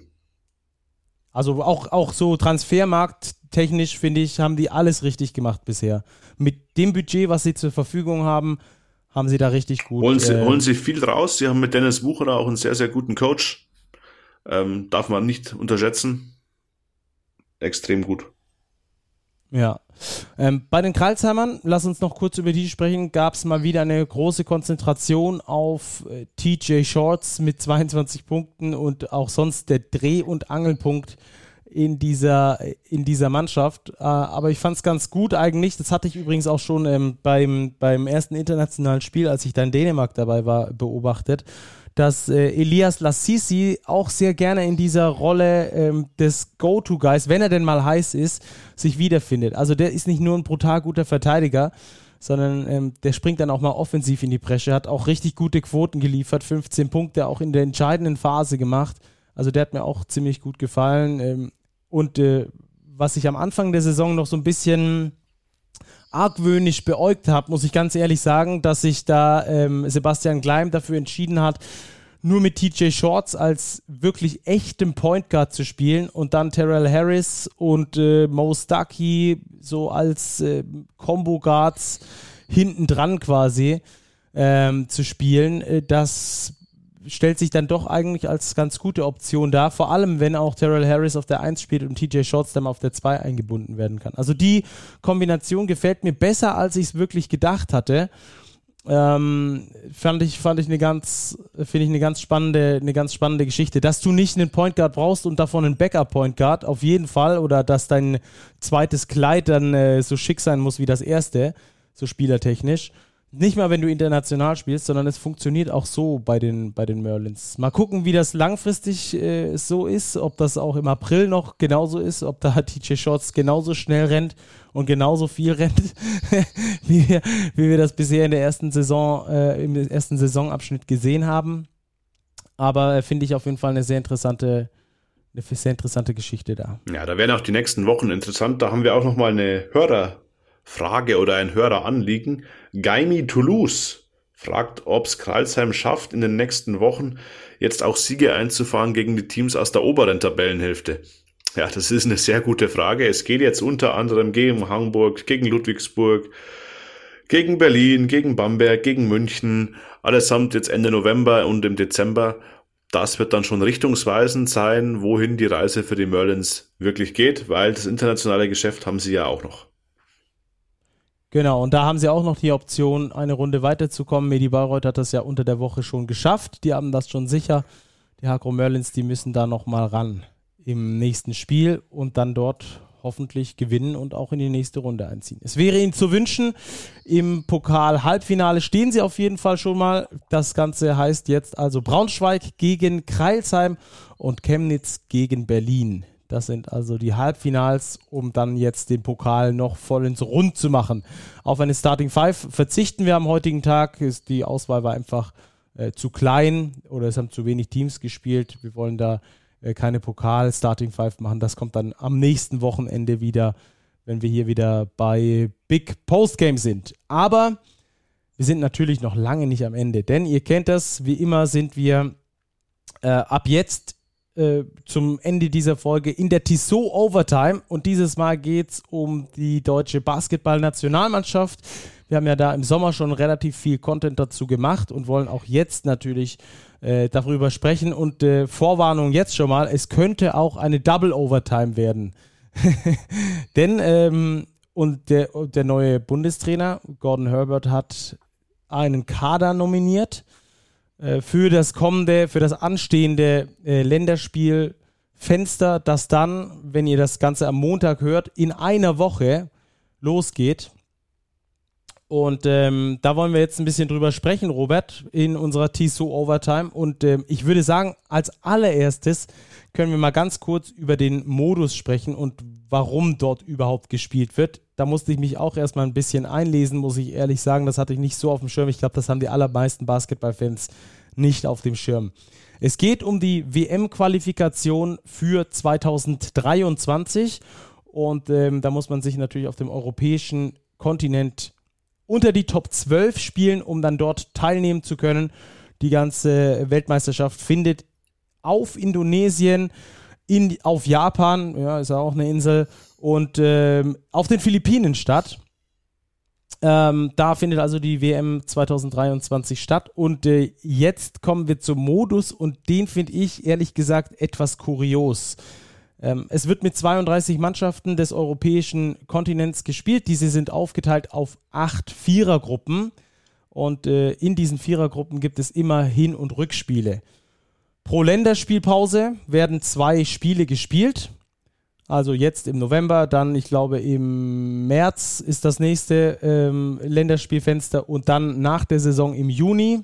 Also auch, auch so transfermarkttechnisch, finde ich, haben die alles richtig gemacht bisher. Mit dem Budget, was sie zur Verfügung haben, haben sie da richtig gut. Holen sie, äh, holen sie viel raus. Sie haben mit Dennis Wucherer auch einen sehr, sehr guten Coach. Ähm, darf man nicht unterschätzen. Extrem gut. Ja. Ähm, bei den Kralsheimern, lass uns noch kurz über die sprechen, gab es mal wieder eine große Konzentration auf äh, TJ Shorts mit 22 Punkten und auch sonst der Dreh- und Angelpunkt in dieser, in dieser Mannschaft. Äh, aber ich fand es ganz gut eigentlich. Das hatte ich übrigens auch schon ähm, beim, beim ersten internationalen Spiel, als ich da in Dänemark dabei war, beobachtet dass äh, Elias Lassisi auch sehr gerne in dieser Rolle ähm, des Go-To-Guys, wenn er denn mal heiß ist, sich wiederfindet. Also der ist nicht nur ein brutal guter Verteidiger, sondern ähm, der springt dann auch mal offensiv in die Bresche, hat auch richtig gute Quoten geliefert, 15 Punkte auch in der entscheidenden Phase gemacht. Also der hat mir auch ziemlich gut gefallen. Ähm, und äh, was ich am Anfang der Saison noch so ein bisschen argwöhnisch beäugt habe, muss ich ganz ehrlich sagen, dass sich da ähm, Sebastian Gleim dafür entschieden hat, nur mit TJ Shorts als wirklich echtem Point Guard zu spielen und dann Terrell Harris und äh, Mo Stuckey so als äh, Combo Guards hinten dran quasi ähm, zu spielen. Äh, das stellt sich dann doch eigentlich als ganz gute Option dar, vor allem wenn auch Terrell Harris auf der 1 spielt und TJ Shorts dann auf der 2 eingebunden werden kann. Also die Kombination gefällt mir besser, als ich es wirklich gedacht hatte. Ähm, fand ich, fand ich eine ganz, finde ich eine ganz spannende, eine ganz spannende Geschichte. Dass du nicht einen Point Guard brauchst und davon einen Backup Point Guard, auf jeden Fall, oder dass dein zweites Kleid dann äh, so schick sein muss wie das erste, so spielertechnisch. Nicht mal, wenn du international spielst, sondern es funktioniert auch so bei den, bei den Merlins. Mal gucken, wie das langfristig äh, so ist, ob das auch im April noch genauso ist, ob da TJ Shorts genauso schnell rennt und genauso viel rennt, wie, wir, wie wir das bisher in der ersten Saison, äh, im ersten Saisonabschnitt gesehen haben. Aber äh, finde ich auf jeden Fall eine sehr interessante, eine sehr interessante Geschichte da. Ja, da werden auch die nächsten Wochen interessant. Da haben wir auch nochmal eine Hörer- Frage oder ein Höreranliegen. Gaimi Toulouse fragt, ob es Kralsheim schafft, in den nächsten Wochen jetzt auch Siege einzufahren gegen die Teams aus der oberen Tabellenhälfte. Ja, das ist eine sehr gute Frage. Es geht jetzt unter anderem gegen Hamburg, gegen Ludwigsburg, gegen Berlin, gegen Bamberg, gegen München, allesamt jetzt Ende November und im Dezember. Das wird dann schon richtungsweisend sein, wohin die Reise für die Merlins wirklich geht, weil das internationale Geschäft haben sie ja auch noch. Genau, und da haben sie auch noch die Option, eine Runde weiterzukommen. Medi Bayreuth hat das ja unter der Woche schon geschafft. Die haben das schon sicher. Die Hakro Merlins, die müssen da nochmal ran im nächsten Spiel und dann dort hoffentlich gewinnen und auch in die nächste Runde einziehen. Es wäre ihnen zu wünschen, im Pokal-Halbfinale stehen sie auf jeden Fall schon mal. Das Ganze heißt jetzt also Braunschweig gegen Kreilsheim und Chemnitz gegen Berlin. Das sind also die Halbfinals, um dann jetzt den Pokal noch voll ins Rund zu machen. Auf eine Starting Five verzichten wir am heutigen Tag. Die Auswahl war einfach äh, zu klein oder es haben zu wenig Teams gespielt. Wir wollen da äh, keine Pokal-Starting Five machen. Das kommt dann am nächsten Wochenende wieder, wenn wir hier wieder bei Big Postgame sind. Aber wir sind natürlich noch lange nicht am Ende, denn ihr kennt das, wie immer sind wir äh, ab jetzt äh, zum Ende dieser Folge in der Tissot Overtime. Und dieses Mal geht es um die deutsche Basketballnationalmannschaft. Wir haben ja da im Sommer schon relativ viel Content dazu gemacht und wollen auch jetzt natürlich äh, darüber sprechen. Und äh, Vorwarnung jetzt schon mal, es könnte auch eine Double Overtime werden. Denn ähm, und der, der neue Bundestrainer Gordon Herbert hat einen Kader nominiert äh, für das kommende, für das anstehende äh, Länderspiel Fenster, das dann, wenn ihr das Ganze am Montag hört, in einer Woche losgeht. Und ähm, da wollen wir jetzt ein bisschen drüber sprechen, Robert, in unserer TSO Overtime. Und ähm, ich würde sagen, als allererstes können wir mal ganz kurz über den Modus sprechen und warum dort überhaupt gespielt wird. Da musste ich mich auch erstmal ein bisschen einlesen, muss ich ehrlich sagen. Das hatte ich nicht so auf dem Schirm. Ich glaube, das haben die allermeisten Basketballfans nicht auf dem Schirm. Es geht um die WM-Qualifikation für 2023 und ähm, da muss man sich natürlich auf dem europäischen Kontinent unter die Top 12 spielen, um dann dort teilnehmen zu können. Die ganze Weltmeisterschaft findet auf Indonesien, in, auf Japan, ja, ist ja auch eine Insel, und ähm, auf den Philippinen statt. Ähm, da findet also die WM 2023 statt. Und äh, jetzt kommen wir zum Modus und den finde ich ehrlich gesagt etwas kurios. Ähm, es wird mit 32 Mannschaften des europäischen Kontinents gespielt. Diese sind aufgeteilt auf acht Vierergruppen. Und äh, in diesen Vierergruppen gibt es immer Hin- und Rückspiele. Pro Länderspielpause werden zwei Spiele gespielt. Also jetzt im November, dann ich glaube im März ist das nächste ähm, Länderspielfenster und dann nach der Saison im Juni.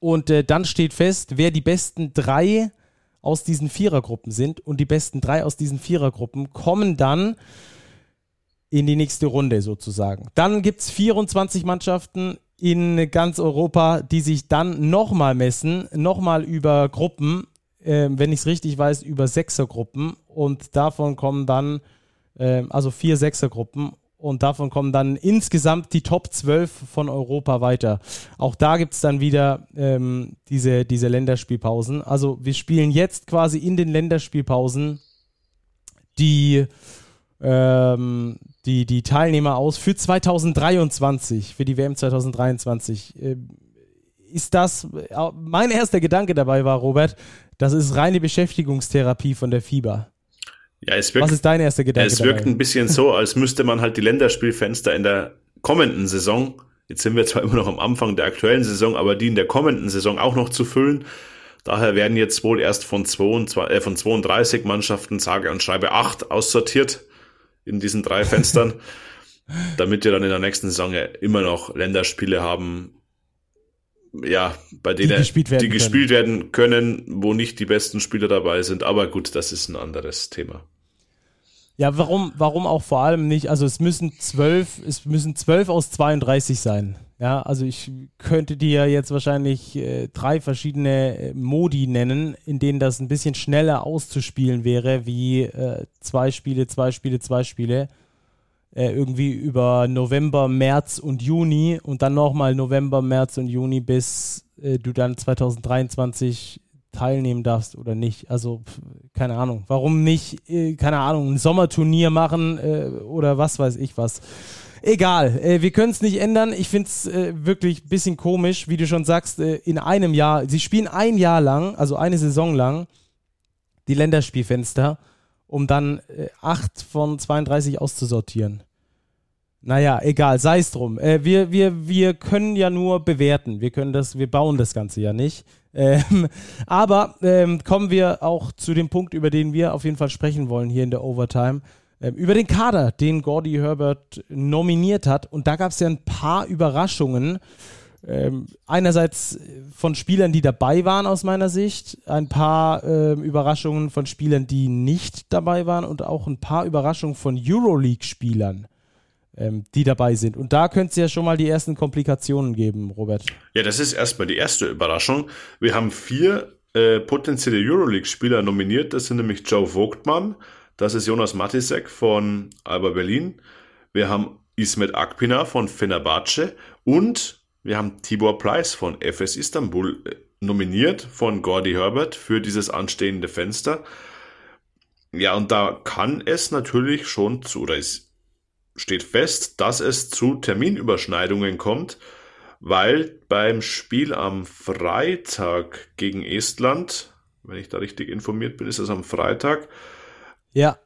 Und äh, dann steht fest, wer die besten drei aus diesen Vierergruppen sind und die besten drei aus diesen Vierergruppen kommen dann in die nächste Runde sozusagen. Dann gibt es 24 Mannschaften in ganz Europa, die sich dann nochmal messen, nochmal über Gruppen, äh, wenn ich es richtig weiß, über Sechsergruppen und davon kommen dann, äh, also vier Sechsergruppen und davon kommen dann insgesamt die Top 12 von Europa weiter. Auch da gibt es dann wieder ähm, diese, diese Länderspielpausen. Also wir spielen jetzt quasi in den Länderspielpausen die, ähm, die, die Teilnehmer aus für 2023, für die WM 2023. Ähm, ist das, äh, mein erster Gedanke dabei war, Robert, das ist reine Beschäftigungstherapie von der Fieber. Ja, es wirkt, Was ist dein erster Gedanke? Es wirkt dabei? ein bisschen so, als müsste man halt die Länderspielfenster in der kommenden Saison, jetzt sind wir zwar immer noch am Anfang der aktuellen Saison, aber die in der kommenden Saison auch noch zu füllen. Daher werden jetzt wohl erst von, 22, äh, von 32 Mannschaften, sage und schreibe 8 aussortiert in diesen drei Fenstern, damit wir dann in der nächsten Saison ja immer noch Länderspiele haben, ja, bei denen die gespielt werden, die gespielt werden können, wo nicht die besten Spieler dabei sind. Aber gut, das ist ein anderes Thema. Ja, warum, warum auch vor allem nicht? Also es müssen zwölf, es müssen zwölf aus 32 sein. Ja, also ich könnte dir jetzt wahrscheinlich äh, drei verschiedene äh, Modi nennen, in denen das ein bisschen schneller auszuspielen wäre, wie äh, zwei Spiele, zwei Spiele, zwei Spiele. Äh, irgendwie über November, März und Juni und dann nochmal November, März und Juni, bis äh, du dann 2023 teilnehmen darfst oder nicht. Also, keine Ahnung. Warum nicht, äh, keine Ahnung, ein Sommerturnier machen äh, oder was weiß ich was. Egal, äh, wir können es nicht ändern. Ich finde es wirklich ein bisschen komisch, wie du schon sagst, in einem Jahr, sie spielen ein Jahr lang, also eine Saison lang, die Länderspielfenster, um dann äh, 8 von 32 auszusortieren. Naja, egal, sei es drum. Äh, wir, wir, wir können ja nur bewerten. Wir können das, wir bauen das Ganze ja nicht. Ähm, aber ähm, kommen wir auch zu dem Punkt, über den wir auf jeden Fall sprechen wollen hier in der Overtime. Ähm, über den Kader, den Gordy Herbert nominiert hat. Und da gab es ja ein paar Überraschungen. Ähm, einerseits von Spielern, die dabei waren aus meiner Sicht, ein paar äh, Überraschungen von Spielern, die nicht dabei waren und auch ein paar Überraschungen von Euroleague-Spielern ähm, die dabei sind. Und da könnte es ja schon mal die ersten Komplikationen geben, Robert. Ja, das ist erstmal die erste Überraschung. Wir haben vier äh, potenzielle Euroleague-Spieler nominiert. Das sind nämlich Joe Vogtmann, das ist Jonas Matisek von Alba Berlin. Wir haben Ismet Akpina von Fenerbahce und wir haben Tibor Pleiss von FS Istanbul äh, nominiert von Gordy Herbert für dieses anstehende Fenster. Ja, und da kann es natürlich schon zu, oder ist steht fest, dass es zu Terminüberschneidungen kommt, weil beim Spiel am Freitag gegen Estland, wenn ich da richtig informiert bin, ist es am Freitag. Ja.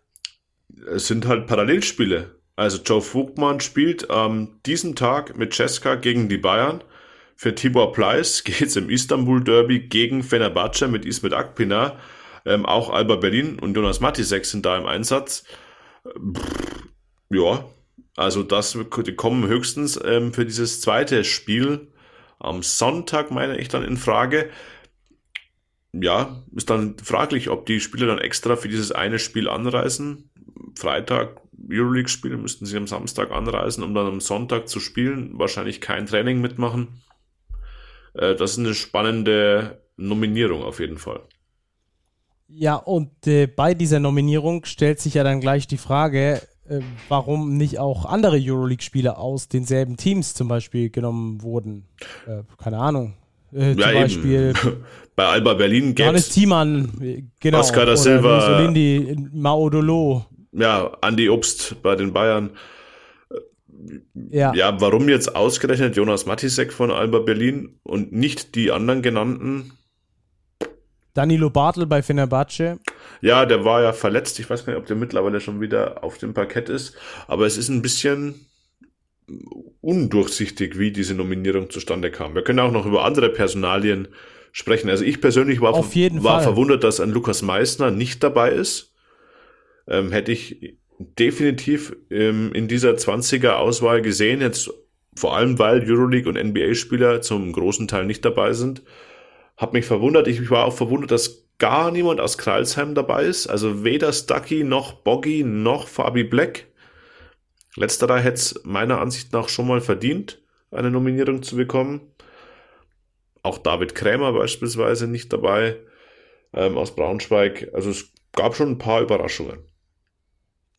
Es sind halt Parallelspiele. Also Joe Vogtmann spielt am diesem Tag mit Cesca gegen die Bayern. Für Tibor Pleiss geht es im Istanbul Derby gegen Fenerbahce mit Ismet Akpina. Ähm, auch Alba Berlin und Jonas Matisek sind da im Einsatz. Pff, ja, also das die kommen höchstens ähm, für dieses zweite Spiel am Sonntag, meine ich, dann in Frage. Ja, ist dann fraglich, ob die Spieler dann extra für dieses eine Spiel anreisen. Freitag Euroleague-Spiele müssten sie am Samstag anreisen, um dann am Sonntag zu spielen. Wahrscheinlich kein Training mitmachen. Äh, das ist eine spannende Nominierung auf jeden Fall. Ja, und äh, bei dieser Nominierung stellt sich ja dann gleich die Frage, äh, warum nicht auch andere Euroleague-Spieler aus denselben Teams zum Beispiel genommen wurden. Äh, keine Ahnung. Äh, ja, zum Beispiel bei Alba Berlin gäbe Johannes Thiemann, genau. Oscar da Silva. Solindi, Maodolo. Ja, Andi Obst bei den Bayern. Ja. ja, warum jetzt ausgerechnet Jonas Matisek von Alba Berlin und nicht die anderen genannten? Danilo Bartel bei Fenerbahce. Ja, der war ja verletzt. Ich weiß gar nicht, ob der mittlerweile schon wieder auf dem Parkett ist. Aber es ist ein bisschen undurchsichtig, wie diese Nominierung zustande kam. Wir können auch noch über andere Personalien sprechen. Also ich persönlich war, war verwundert, dass ein Lukas Meissner nicht dabei ist. Ähm, hätte ich definitiv ähm, in dieser 20er Auswahl gesehen, jetzt vor allem weil Euroleague und NBA-Spieler zum großen Teil nicht dabei sind. Hab mich verwundert. Ich war auch verwundert, dass gar niemand aus Kralsheim dabei ist. Also weder Stucky noch Boggy noch Fabi Black. Letzterer hätte es meiner Ansicht nach schon mal verdient, eine Nominierung zu bekommen. Auch David Krämer beispielsweise nicht dabei ähm, aus Braunschweig. Also es gab schon ein paar Überraschungen.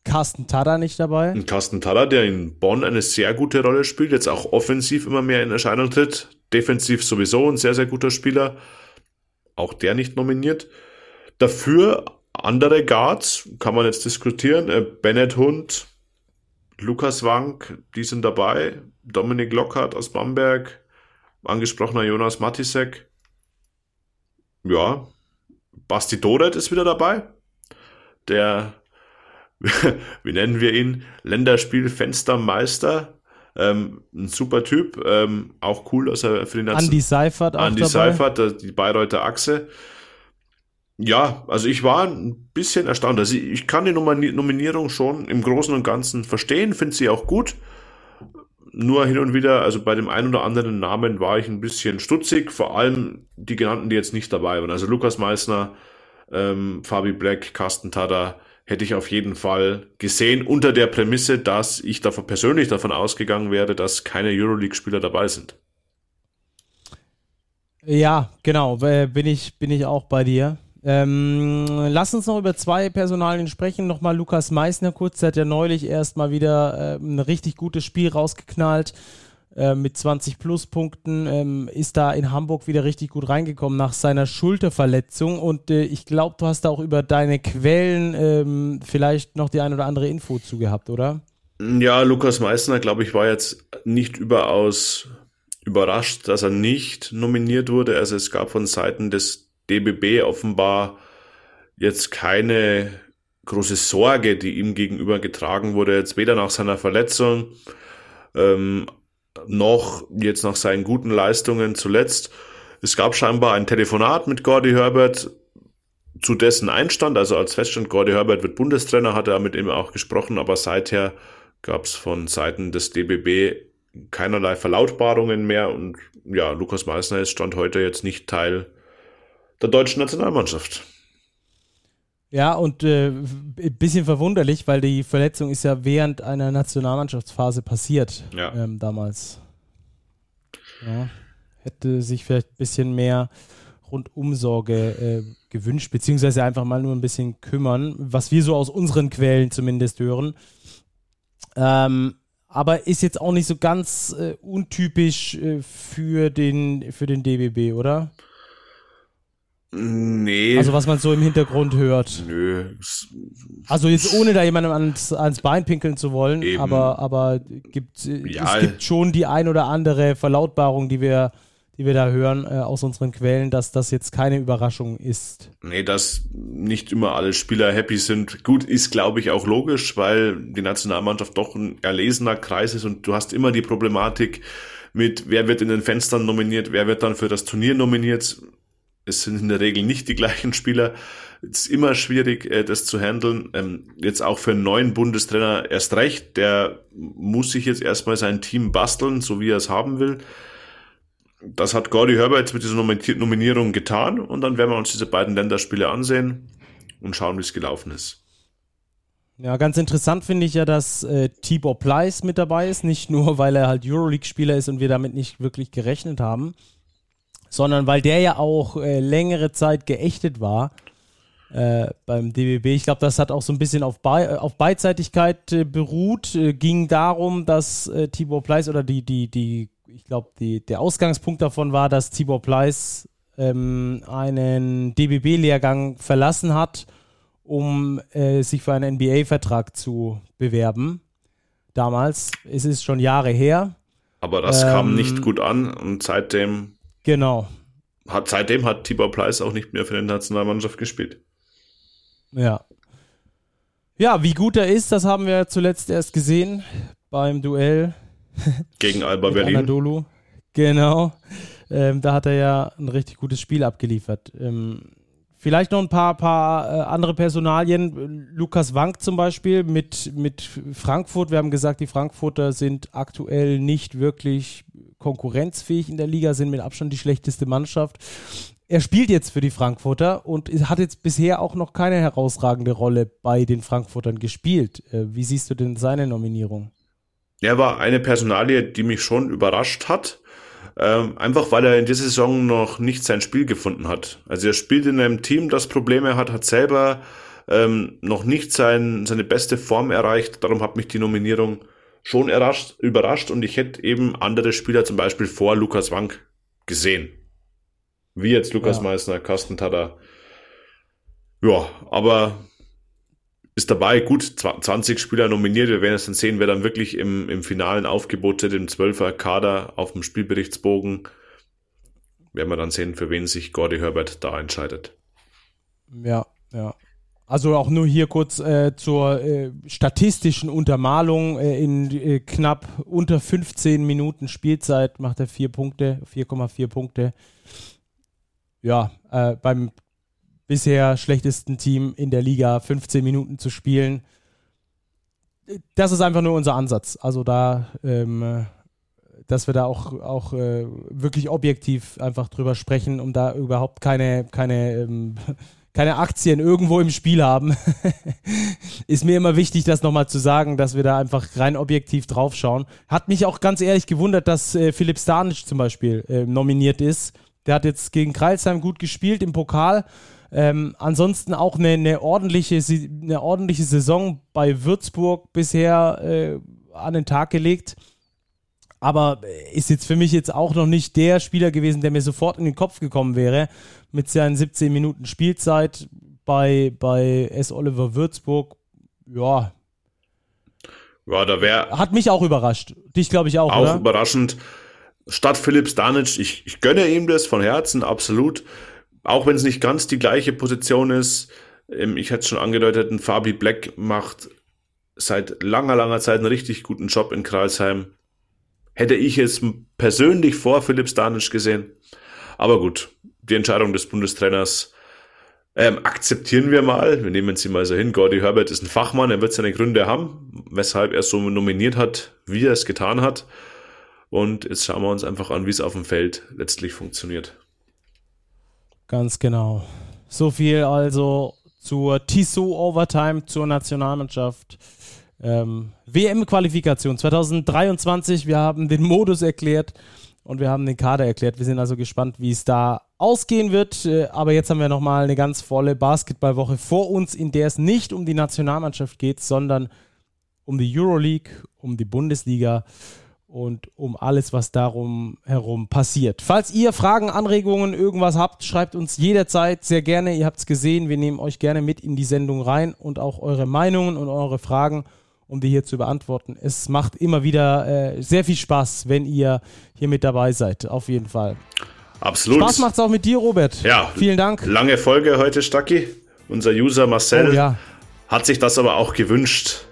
Carsten Tada nicht dabei. Und Carsten Tada, der in Bonn eine sehr gute Rolle spielt, jetzt auch offensiv immer mehr in Erscheinung tritt, defensiv sowieso ein sehr, sehr guter Spieler. Auch der nicht nominiert. Dafür andere Guards, kann man jetzt diskutieren. Äh, Bennett Hund, Lukas Wank, die sind dabei. Dominik Lockhart aus Bamberg, angesprochener Jonas Matisek. Ja, Basti Doret ist wieder dabei. Der wie nennen wir ihn? Länderspielfenstermeister. Ähm, ein super Typ, ähm, auch cool, dass er für den Nation Andy Seifert auch Andy dabei. Seifert, die Bayreuther Achse. Ja, also ich war ein bisschen erstaunt. Also ich kann die Nominierung schon im Großen und Ganzen verstehen, finde sie auch gut. Nur hin und wieder, also bei dem einen oder anderen Namen war ich ein bisschen stutzig, vor allem die genannten, die jetzt nicht dabei waren. Also Lukas Meissner, ähm, Fabi Black, Carsten Tada, hätte ich auf jeden Fall gesehen, unter der Prämisse, dass ich davon persönlich davon ausgegangen wäre, dass keine Euroleague-Spieler dabei sind. Ja, genau, bin ich, bin ich auch bei dir. Ähm, lass uns noch über zwei Personalien sprechen. Nochmal Lukas Meissner kurz, der hat ja neulich erst mal wieder äh, ein richtig gutes Spiel rausgeknallt. Äh, mit 20 Pluspunkten, ähm, ist da in Hamburg wieder richtig gut reingekommen nach seiner Schulterverletzung. Und äh, ich glaube, du hast da auch über deine Quellen ähm, vielleicht noch die ein oder andere Info zu gehabt, oder? Ja, Lukas Meissner, glaube ich, war jetzt nicht überaus überrascht, dass er nicht nominiert wurde. Also es gab von Seiten des DBB offenbar jetzt keine große Sorge, die ihm gegenüber getragen wurde, jetzt weder nach seiner Verletzung ähm, noch jetzt nach seinen guten Leistungen zuletzt. Es gab scheinbar ein Telefonat mit Gordy Herbert zu dessen Einstand, also als Feststand, Gordy Herbert wird Bundestrainer, hat er mit ihm auch gesprochen, aber seither gab es von Seiten des DBB keinerlei Verlautbarungen mehr und ja, Lukas Meissner ist Stand heute jetzt nicht Teil der deutschen Nationalmannschaft. Ja, und äh, ein bisschen verwunderlich, weil die Verletzung ist ja während einer Nationalmannschaftsphase passiert ja. ähm, damals. Ja, hätte sich vielleicht ein bisschen mehr Rundumsorge äh, gewünscht, beziehungsweise einfach mal nur ein bisschen kümmern, was wir so aus unseren Quellen zumindest hören. Ähm, aber ist jetzt auch nicht so ganz äh, untypisch äh, für, den, für den DBB, oder? Nee. Also was man so im Hintergrund hört. Nö. Also jetzt ohne da jemandem ans, ans Bein pinkeln zu wollen, Eben. aber, aber gibt, ja, es gibt schon die ein oder andere Verlautbarung, die wir, die wir da hören äh, aus unseren Quellen, dass das jetzt keine Überraschung ist. Nee, dass nicht immer alle Spieler happy sind. Gut, ist glaube ich auch logisch, weil die Nationalmannschaft doch ein erlesener Kreis ist und du hast immer die Problematik mit, wer wird in den Fenstern nominiert, wer wird dann für das Turnier nominiert es sind in der Regel nicht die gleichen Spieler. Es ist immer schwierig, äh, das zu handeln. Ähm, jetzt auch für einen neuen Bundestrainer erst recht. Der muss sich jetzt erstmal sein Team basteln, so wie er es haben will. Das hat Gordy Herbert jetzt mit dieser Nominierung getan und dann werden wir uns diese beiden Länderspiele ansehen und schauen, wie es gelaufen ist. Ja, ganz interessant finde ich ja, dass äh, Tibor Pleiss mit dabei ist. Nicht nur, weil er halt Euroleague-Spieler ist und wir damit nicht wirklich gerechnet haben, sondern weil der ja auch äh, längere Zeit geächtet war äh, beim DBB. Ich glaube, das hat auch so ein bisschen auf, Be auf Beidseitigkeit äh, beruht. Äh, ging darum, dass äh, Tibor Pleiss oder die, die, die, ich glaube, der Ausgangspunkt davon war, dass Tibor Pleiss ähm, einen DBB-Lehrgang verlassen hat um äh, sich für einen NBA-Vertrag zu bewerben. Damals. Es ist schon Jahre her. Aber das ähm, kam nicht gut an und seitdem. Genau. Hat, seitdem hat Tibor Pleiss auch nicht mehr für die Nationalmannschaft gespielt. Ja. Ja, wie gut er ist, das haben wir zuletzt erst gesehen beim Duell gegen Alba Berlin. Anadolu. Genau. Ähm, da hat er ja ein richtig gutes Spiel abgeliefert. Ähm, Vielleicht noch ein paar, paar äh, andere Personalien. Lukas Wank zum Beispiel mit, mit Frankfurt. Wir haben gesagt, die Frankfurter sind aktuell nicht wirklich konkurrenzfähig in der Liga, sind mit Abstand die schlechteste Mannschaft. Er spielt jetzt für die Frankfurter und hat jetzt bisher auch noch keine herausragende Rolle bei den Frankfurtern gespielt. Äh, wie siehst du denn seine Nominierung? Er war eine Personalie, die mich schon überrascht hat. Ähm, einfach weil er in dieser Saison noch nicht sein Spiel gefunden hat. Also er spielt in einem Team, das Probleme hat, hat selber ähm, noch nicht sein, seine beste Form erreicht. Darum hat mich die Nominierung schon errascht, überrascht und ich hätte eben andere Spieler zum Beispiel vor Lukas Wank gesehen. Wie jetzt Lukas ja. Meissner, Carsten Tada. Ja, aber ist dabei. Gut, 20 Spieler nominiert. Wir werden es dann sehen, wer dann wirklich im, im finalen Aufgebot im 12er Kader auf dem Spielberichtsbogen. Werden wir dann sehen, für wen sich Gordy Herbert da entscheidet. Ja, ja. Also auch nur hier kurz äh, zur äh, statistischen Untermalung. Äh, in äh, knapp unter 15 Minuten Spielzeit macht er vier Punkte, 4,4 Punkte. Ja, äh, beim bisher schlechtesten Team in der Liga 15 Minuten zu spielen. Das ist einfach nur unser Ansatz. Also da, ähm, dass wir da auch, auch äh, wirklich objektiv einfach drüber sprechen, um da überhaupt keine, keine, ähm, keine Aktien irgendwo im Spiel haben. ist mir immer wichtig, das nochmal zu sagen, dass wir da einfach rein objektiv draufschauen. Hat mich auch ganz ehrlich gewundert, dass äh, Philipp Stanic zum Beispiel äh, nominiert ist. Der hat jetzt gegen Kreilsheim gut gespielt im Pokal ähm, ansonsten auch eine, eine, ordentliche, eine ordentliche Saison bei Würzburg bisher äh, an den Tag gelegt. Aber ist jetzt für mich jetzt auch noch nicht der Spieler gewesen, der mir sofort in den Kopf gekommen wäre. Mit seinen 17 Minuten Spielzeit bei, bei S. Oliver Würzburg. Ja. Ja, da wäre. Hat mich auch überrascht. Dich, glaube ich, auch. Auch oder? überraschend. Statt Philipp Stanic, ich, ich gönne ihm das von Herzen, absolut. Auch wenn es nicht ganz die gleiche Position ist, ähm, ich hätte es schon angedeutet, ein Fabi Black macht seit langer, langer Zeit einen richtig guten Job in Kralsheim. Hätte ich es persönlich vor Philipp Stanisch gesehen. Aber gut, die Entscheidung des Bundestrainers ähm, akzeptieren wir mal. Wir nehmen sie mal so hin. Gordy Herbert ist ein Fachmann, er wird seine Gründe haben, weshalb er so nominiert hat, wie er es getan hat. Und jetzt schauen wir uns einfach an, wie es auf dem Feld letztlich funktioniert. Ganz genau. So viel also zur Tissot Overtime zur Nationalmannschaft. Ähm, WM-Qualifikation 2023. Wir haben den Modus erklärt und wir haben den Kader erklärt. Wir sind also gespannt, wie es da ausgehen wird. Äh, aber jetzt haben wir nochmal eine ganz volle Basketballwoche vor uns, in der es nicht um die Nationalmannschaft geht, sondern um die Euroleague, um die Bundesliga und um alles, was darum herum passiert. Falls ihr Fragen, Anregungen, irgendwas habt, schreibt uns jederzeit sehr gerne. Ihr habt es gesehen, wir nehmen euch gerne mit in die Sendung rein und auch eure Meinungen und eure Fragen, um die hier zu beantworten. Es macht immer wieder äh, sehr viel Spaß, wenn ihr hier mit dabei seid, auf jeden Fall. Absolut. Spaß macht es auch mit dir, Robert. Ja. Vielen Dank. Lange Folge heute, Stacki. Unser User Marcel oh, ja. hat sich das aber auch gewünscht.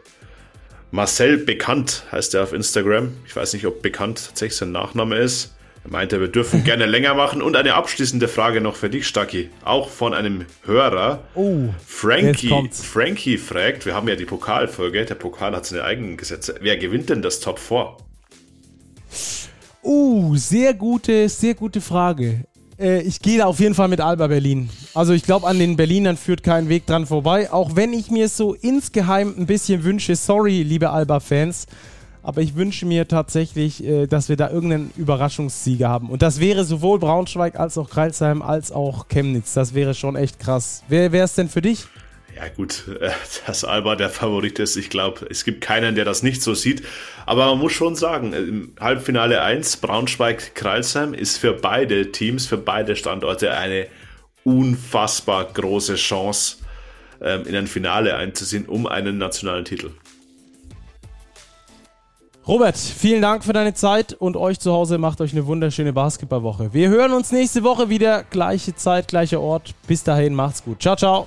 Marcel Bekannt heißt er auf Instagram. Ich weiß nicht, ob Bekannt tatsächlich sein Nachname ist. Er meinte, wir dürfen gerne länger machen. Und eine abschließende Frage noch für dich, Stacki. Auch von einem Hörer. Oh, Frankie, Frankie fragt, wir haben ja die Pokalfolge, der Pokal hat seine eigenen Gesetze. Wer gewinnt denn das Top 4? Uh, sehr gute, sehr gute Frage. Äh, ich gehe da auf jeden Fall mit Alba Berlin. Also ich glaube, an den Berlinern führt kein Weg dran vorbei. Auch wenn ich mir so insgeheim ein bisschen wünsche, sorry, liebe Alba-Fans, aber ich wünsche mir tatsächlich, äh, dass wir da irgendeinen Überraschungssieger haben. Und das wäre sowohl Braunschweig als auch Kreilsheim als auch Chemnitz. Das wäre schon echt krass. Wer wäre es denn für dich? Ja gut, äh, dass Alba der Favorit ist, ich glaube, es gibt keinen, der das nicht so sieht. Aber man muss schon sagen, im Halbfinale 1 Braunschweig-Kreilsheim ist für beide Teams, für beide Standorte eine unfassbar große Chance, ähm, in ein Finale einzuziehen, um einen nationalen Titel. Robert, vielen Dank für deine Zeit und euch zu Hause macht euch eine wunderschöne Basketballwoche. Wir hören uns nächste Woche wieder, gleiche Zeit, gleicher Ort. Bis dahin, macht's gut. Ciao, ciao.